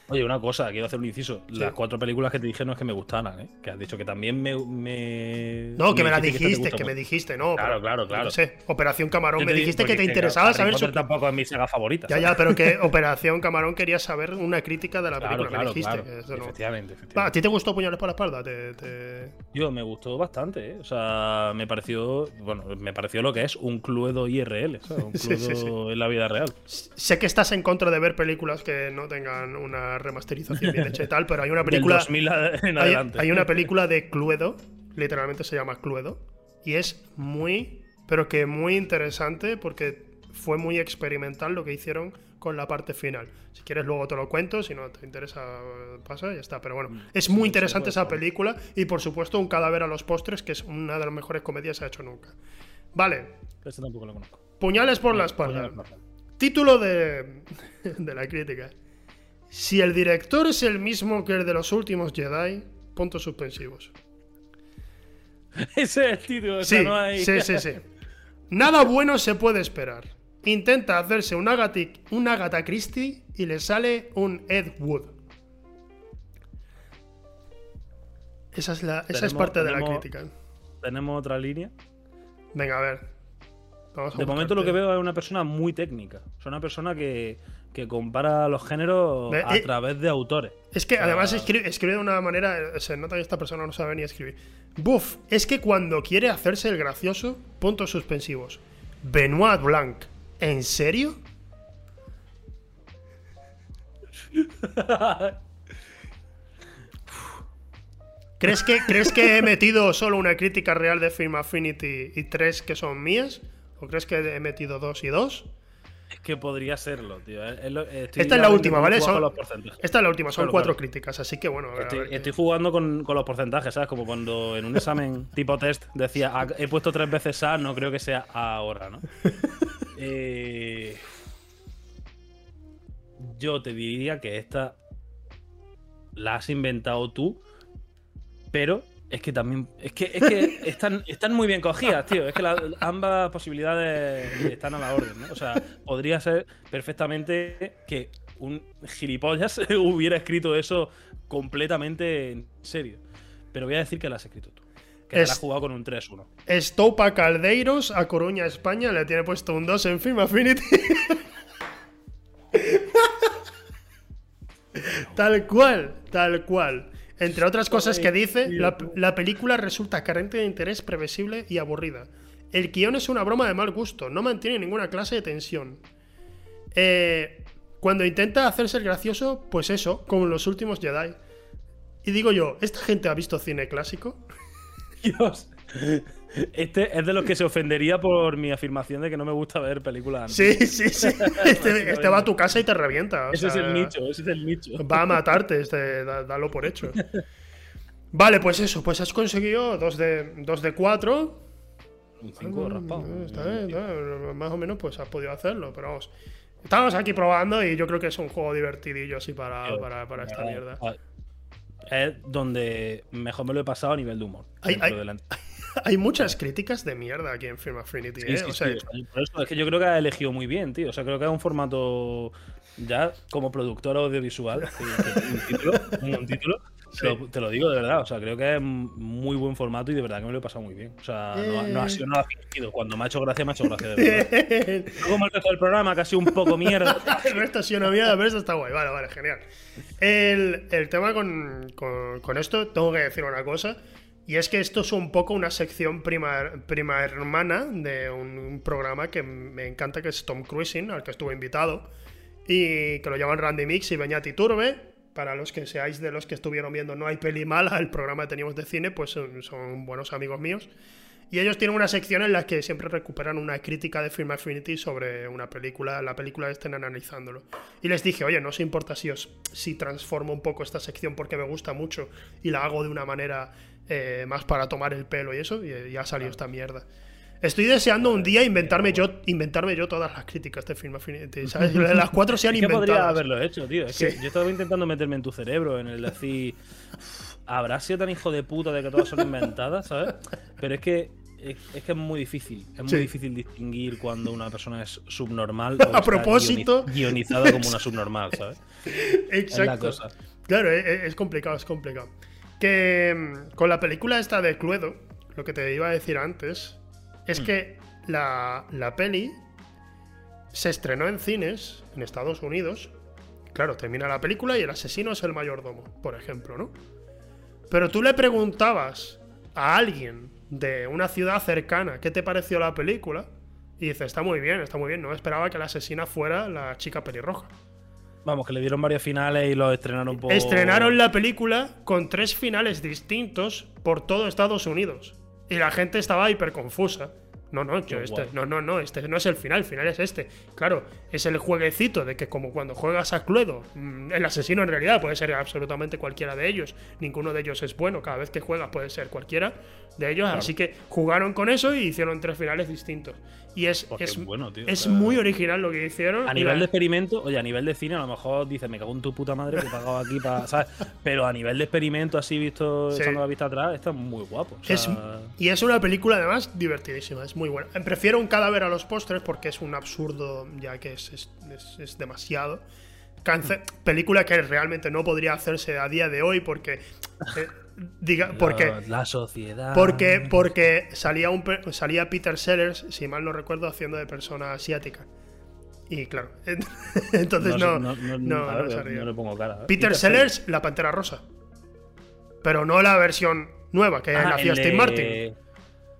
Oye, una cosa, quiero hacer un inciso.
Sí.
Las cuatro películas que te dije no es que me gustaran, ¿eh? Que has dicho que también me. me-
No, que me la
dijiste esta te
dijiste, que me dijiste, no.
Claro,
pero-
claro, claro.
qué sé. Operación Camarón, me
te-
dijiste que
porque
te
es
interesaba saber su.
tampoco es mi saga favorita.
Ya, ya, pero que <laughs> Operación Camarón quería saber una crítica de la
Claro,
película.
claro,
me dijiste.
claro.
que eso no-
Efectivamente,
Va,
efectivamente.
¿A ti te gustó Puñales por la espalda? Te- te-
Yo me gustó bastante, ¿eh? O sea, me pareció. Bueno, me pareció lo que es un Cluedo IRL, ¿sabes? Un <laughs> Cluedo
sí, sí.
en la vida real.
Sé que estás en contra de ver películas que no tengan una remasterización bien hecha y tal, pero hay una película.
2000 en adelante.
hay una película de Cluedo, literalmente se llama Cluedo, y es muy, pero que muy interesante porque fue muy experimental lo que hicieron con la parte final. Si quieres luego te lo cuento, si no te interesa pasa y ya está. Pero bueno, es muy interesante esa película y por supuesto Un cadáver a los postres, que es una de las mejores comedias que se ha hecho nunca. Vale,
Ese tampoco lo conozco.
puñales por la espalda.
Puñales por la espalda.
Título de, <laughs> de la crítica. Si el director es el mismo que el de los últimos Jedi, puntos suspensivos. <laughs>
Ese es el título,
Sí,
sea, no hay.
sí, sí, sí. Nada bueno se puede esperar. Intenta hacerse un Agatha, un Agatha Christie y le sale un Ed Wood. Esa es, la, esa es parte de la crítica.
Tenemos otra línea.
Venga, a ver. Vamos a
De momento lo que veo es una persona muy técnica. Es una persona que, que compara los géneros a
eh,
través de autores.
Es que además
sea-
escribe, escribe de una manera. Se nota que esta persona no sabe ni escribir. Buf, es que cuando quiere hacerse el gracioso, puntos suspensivos. Benoit Blanc, ¿en serio? <laughs> ¿Crees que, ¿Crees que he metido solo una crítica real de Film Affinity y tres que son mías? ¿O crees que he metido dos y dos?
Es que podría serlo, tío. Lo- estoy
Esta es la última, ¿vale? Son-
los.
Esta es la última, son
Claro,
cuatro
claro.
críticas, así que bueno.
estoy jugando con, con los porcentajes, ¿sabes? Como cuando en un examen <laughs> tipo test decía, "Ah, he puesto tres veces A, no creo que sea A ahora, ¿no? <laughs> Eh, yo te diría que esta la has inventado tú, pero es que también. Es que, es que <laughs> están, están muy bien cogidas, tío. Es que la- ambas posibilidades están a la orden, ¿no? O sea, podría ser perfectamente que un gilipollas <laughs> hubiera escrito eso completamente en serio. Pero voy a decir que la has escrito tú. Que
Es-
la has jugado con un 3-1.
Estopa Caldeiros a Coruña, España, le tiene puesto un 2 en Film Affinity. <laughs> tal cual, tal cual. Entre otras cosas que dice, la, la película resulta carente de interés previsible y aburrida. El guion es una broma de mal gusto, no mantiene ninguna clase de tensión. Eh, cuando intenta hacerse el gracioso, pues eso, como en los últimos Jedi. Y digo yo, ¿esta gente ha visto cine clásico? <laughs>
Dios. Este es de los que se ofendería por mi afirmación de que no me gusta ver películas.
Sí, sí, sí. <laughs> Este, este va a tu casa y te revienta. o
Ese es el nicho, ese es el nicho.
Va a matarte, este, da- dalo por hecho. Vale, pues eso, pues has conseguido dos de, dos de cuatro.
Un 5 raspado.
Mm, Está bien, está bien, más o menos pues has podido hacerlo, pero vamos. Estamos aquí probando y yo creo que es un juego divertidillo así para, para, para esta mierda.
Es donde mejor me lo he pasado a nivel de humor.
Ay, ay. <laughs> <laughs> Hay muchas críticas de mierda aquí en Film Affinity, ¿eh?
sí,
o sea,
sí, por eso es que yo creo que ha elegido muy bien, tío. O sea, creo que es un formato ya como productor audiovisual. un título, <laughs> un título te, lo, te lo digo de verdad. O sea, creo que es muy buen formato y de verdad que me lo he pasado muy bien. O sea, no, no ha sido nada fingido. Cuando me ha hecho gracia, me ha hecho gracia de verdad. <laughs> No como el resto del programa, sido un poco mierda.
el resto ha sido una mierda, pero esto está guay. Vale, vale, genial. El, el tema con, con- con esto, tengo que decir una cosa. Y es que esto es un poco una sección prima, prima hermana de un, programa que me encanta, que es Tom Cruising, al que estuve invitado, y que lo llaman Randy Mix y Beñati Turbe. Para los que seáis de los que estuvieron viendo No hay peli mala, el programa que teníamos de cine, pues son buenos amigos míos. Y ellos tienen una sección en la que siempre recuperan una crítica de Film Affinity sobre una película, la película que estén analizándolo. Y les dije, oye, no os importa si os si transformo un poco esta sección porque me gusta mucho y la hago de una manera eh, más para tomar el pelo y eso, y ya salió esta mierda. Estoy deseando un día inventarme yo, inventarme yo todas las críticas de Film Affinity. ¿sabes? <laughs> Las cuatro se han inventado.
podría haberlo hecho, tío. Es que yo estaba intentando meterme en tu cerebro, en el decir. Habrá sido tan hijo de puta de que todas son inventadas, ¿sabes? Pero es que es, que es muy difícil. Es muy difícil distinguir cuando una persona es subnormal <laughs>
o a propósito
guionizada como una subnormal, ¿sabes? <laughs>
Exacto. Claro, e, e, es, complicado, es complicado. Que mm, con la película esta de Cluedo, lo que te iba a decir antes, es mm. que la, la peli se estrenó en cines en Estados Unidos. Claro, termina la película y el asesino es el mayordomo, por ejemplo, ¿no? Pero tú le preguntabas a alguien de una ciudad cercana, ¿qué te pareció la película? Y dice, está muy bien, está muy bien. No esperaba que la asesina fuera la chica pelirroja.
Vamos, que le dieron varios finales y lo estrenaron por...
Estrenaron la película con tres finales distintos por todo Estados Unidos. Y la gente estaba hiper confusa. No, no, yo este, no, no, no, este no es el final, el final es este. Claro, es el jueguecito de que como cuando juegas a Cluedo, mm, el asesino en realidad puede ser absolutamente cualquiera de ellos, ninguno de ellos es bueno, cada vez que juegas puede ser cualquiera de ellos, así que jugaron con eso y hicieron tres finales distintos. Y es, es, es muy original lo que hicieron.
A nivel de experimento, oye, a nivel de cine, a lo mejor dices, me cago en tu puta madre que he pagado aquí para. ¿sabes? Pero a nivel de experimento, así visto, echando la vista atrás, está muy guapo.
y es una película, además, divertidísima, es muy buena. Prefiero un cadáver a los postres porque es un absurdo, ya que es, es demasiado. Cáncer, película que realmente no podría hacerse a día de hoy porque. Eh, diga, <laughs> porque.
La sociedad.
Porque, porque salía, un, salía Peter Sellers, si mal no recuerdo, haciendo de persona asiática. Y claro, <laughs> entonces no. No, no,
le pongo cara.
Peter, Sellers, la pantera rosa. Pero no la versión nueva que ah, hacía Steve Martin.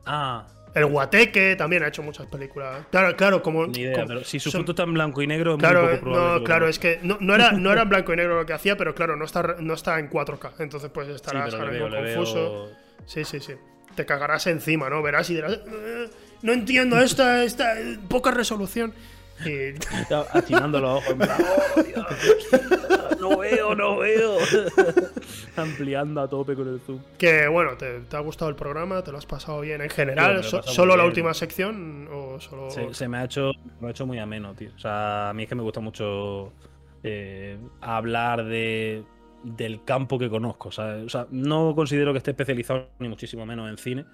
Ah.
El Guateque también ha hecho muchas películas. Claro, claro, como.
Ni idea, pero si su foto está en blanco y negro,
claro,
muy
no, claro, es que no, era, no era en blanco y negro lo que hacía, pero claro, no está, no está en 4K. Entonces, pues estarás confuso. Sí, sí, sí. Te cagarás encima, ¿no? Verás y dirás. Eh, no entiendo esta, esta poca resolución. Y...
Achinando los ojos, en plan, oh, Dios, no veo, no veo. <laughs> Ampliando a tope con el zoom.
Que bueno, ¿te, ha gustado el programa? ¿Te lo has pasado bien en general? ¿Solo la última sección? O solo...
Se, me, ha hecho, me ha hecho muy ameno, tío. O sea, a mí es que me gusta mucho eh, hablar de, del campo que conozco. O sea, no considero que esté especializado ni muchísimo menos en cine.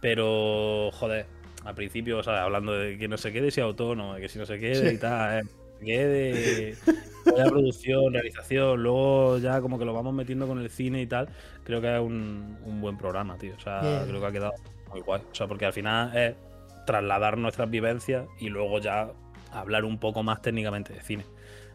Pero, joder, al principio, o sea, hablando de que no se quede si autónomo, de que si no se quede y tal, eh, quede la producción, realización, luego ya como que lo vamos metiendo con el cine y tal, creo que es un, buen programa, tío. O sea, creo que ha quedado muy guay. O sea, porque al final es trasladar nuestras vivencias y luego ya hablar un poco más técnicamente de cine.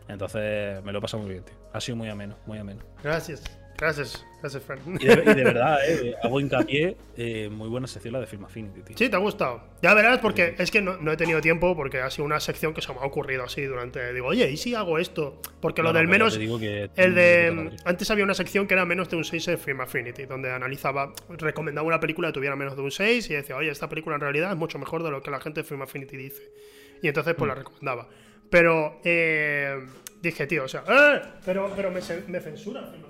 Entonces me lo he pasado muy bien, tío. Ha sido muy ameno, muy ameno.
Gracias. Gracias, gracias, Frank.
Y de, <laughs> verdad, eh, hago hincapié, eh, muy buena sección la de Film Affinity, tío.
Sí, te ha gustado. Ya verás, porque es que no, he tenido tiempo, porque ha sido una sección que se me ha ocurrido así durante. Digo, oye, ¿y si hago esto? Porque lo del menos. el de. Antes había una sección que era menos de un 6 de Film Affinity, donde analizaba, recomendaba una película que tuviera menos de un 6 y decía, oye, esta película en realidad es mucho mejor de lo que la gente de Film Affinity dice. Y entonces, pues la mm. recomendaba. Pero eh, dije, tío, o sea, ¡eh! Pero, pero me, me censura Film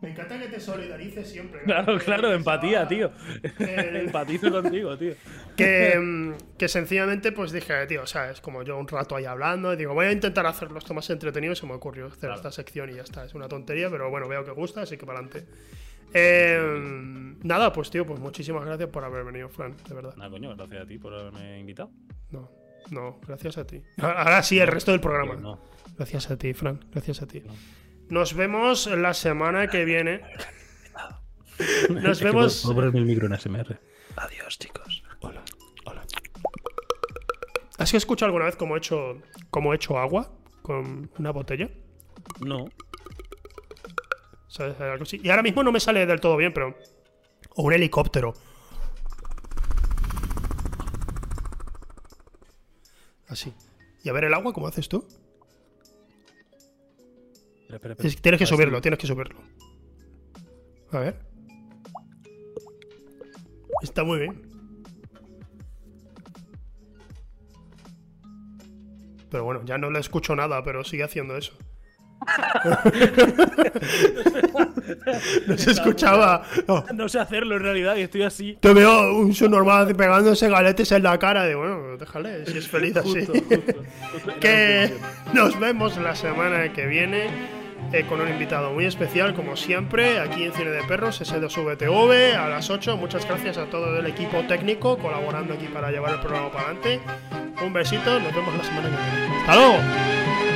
me encanta que te solidarices siempre.
Claro, claro, empatía, tío. Empatizo contigo, tío.
Que, mm, que, sencillamente, pues dije, tío, o sea, es como yo un rato ahí hablando, y digo, voy a intentar hacerlo esto más entretenido, y se me ocurrió hacer esta sección y ya está. Es una tontería, pero bueno, veo que gusta, así que para adelante. Eh, nada, pues tío, pues muchísimas gracias por haber venido, Fran, de verdad.
Nada, coño, gracias a ti por haberme invitado.
No, no, gracias a ti. Ahora sí, el resto del programa. No. Gracias a ti, Fran, gracias a ti. Nos vemos la semana que viene. <laughs> Nos vemos.
Puedo ponerme el micro en SMR. Adiós, chicos.
Hola, hola. ¿Has escuchado alguna vez cómo he hecho, cómo he hecho agua con una botella?
No.
¿Sabes? Algo así. Y ahora mismo no me sale del todo bien, pero. O un helicóptero. Así. Y a ver el agua, ¿cómo haces tú?
Espera, espera, espera.
Es- tienes que subirlo, tienes que subirlo. A ver. Está muy bien. Pero bueno, ya no le escucho nada, pero sigue haciendo eso. <laughs> no se escuchaba. No.
No sé hacerlo en realidad y estoy así.
Te veo un subnormal pegándose galetes en la cara. De bueno, déjale, si es feliz así.
Justo, justo, justo. <laughs>
que nos vemos la semana que viene eh, con un invitado muy especial, como siempre, aquí en Cine de Perros, S2VTV, a las 8. Muchas gracias a todo el equipo técnico colaborando aquí para llevar el programa para adelante. Un besito, nos vemos la semana que viene. ¡Hasta luego!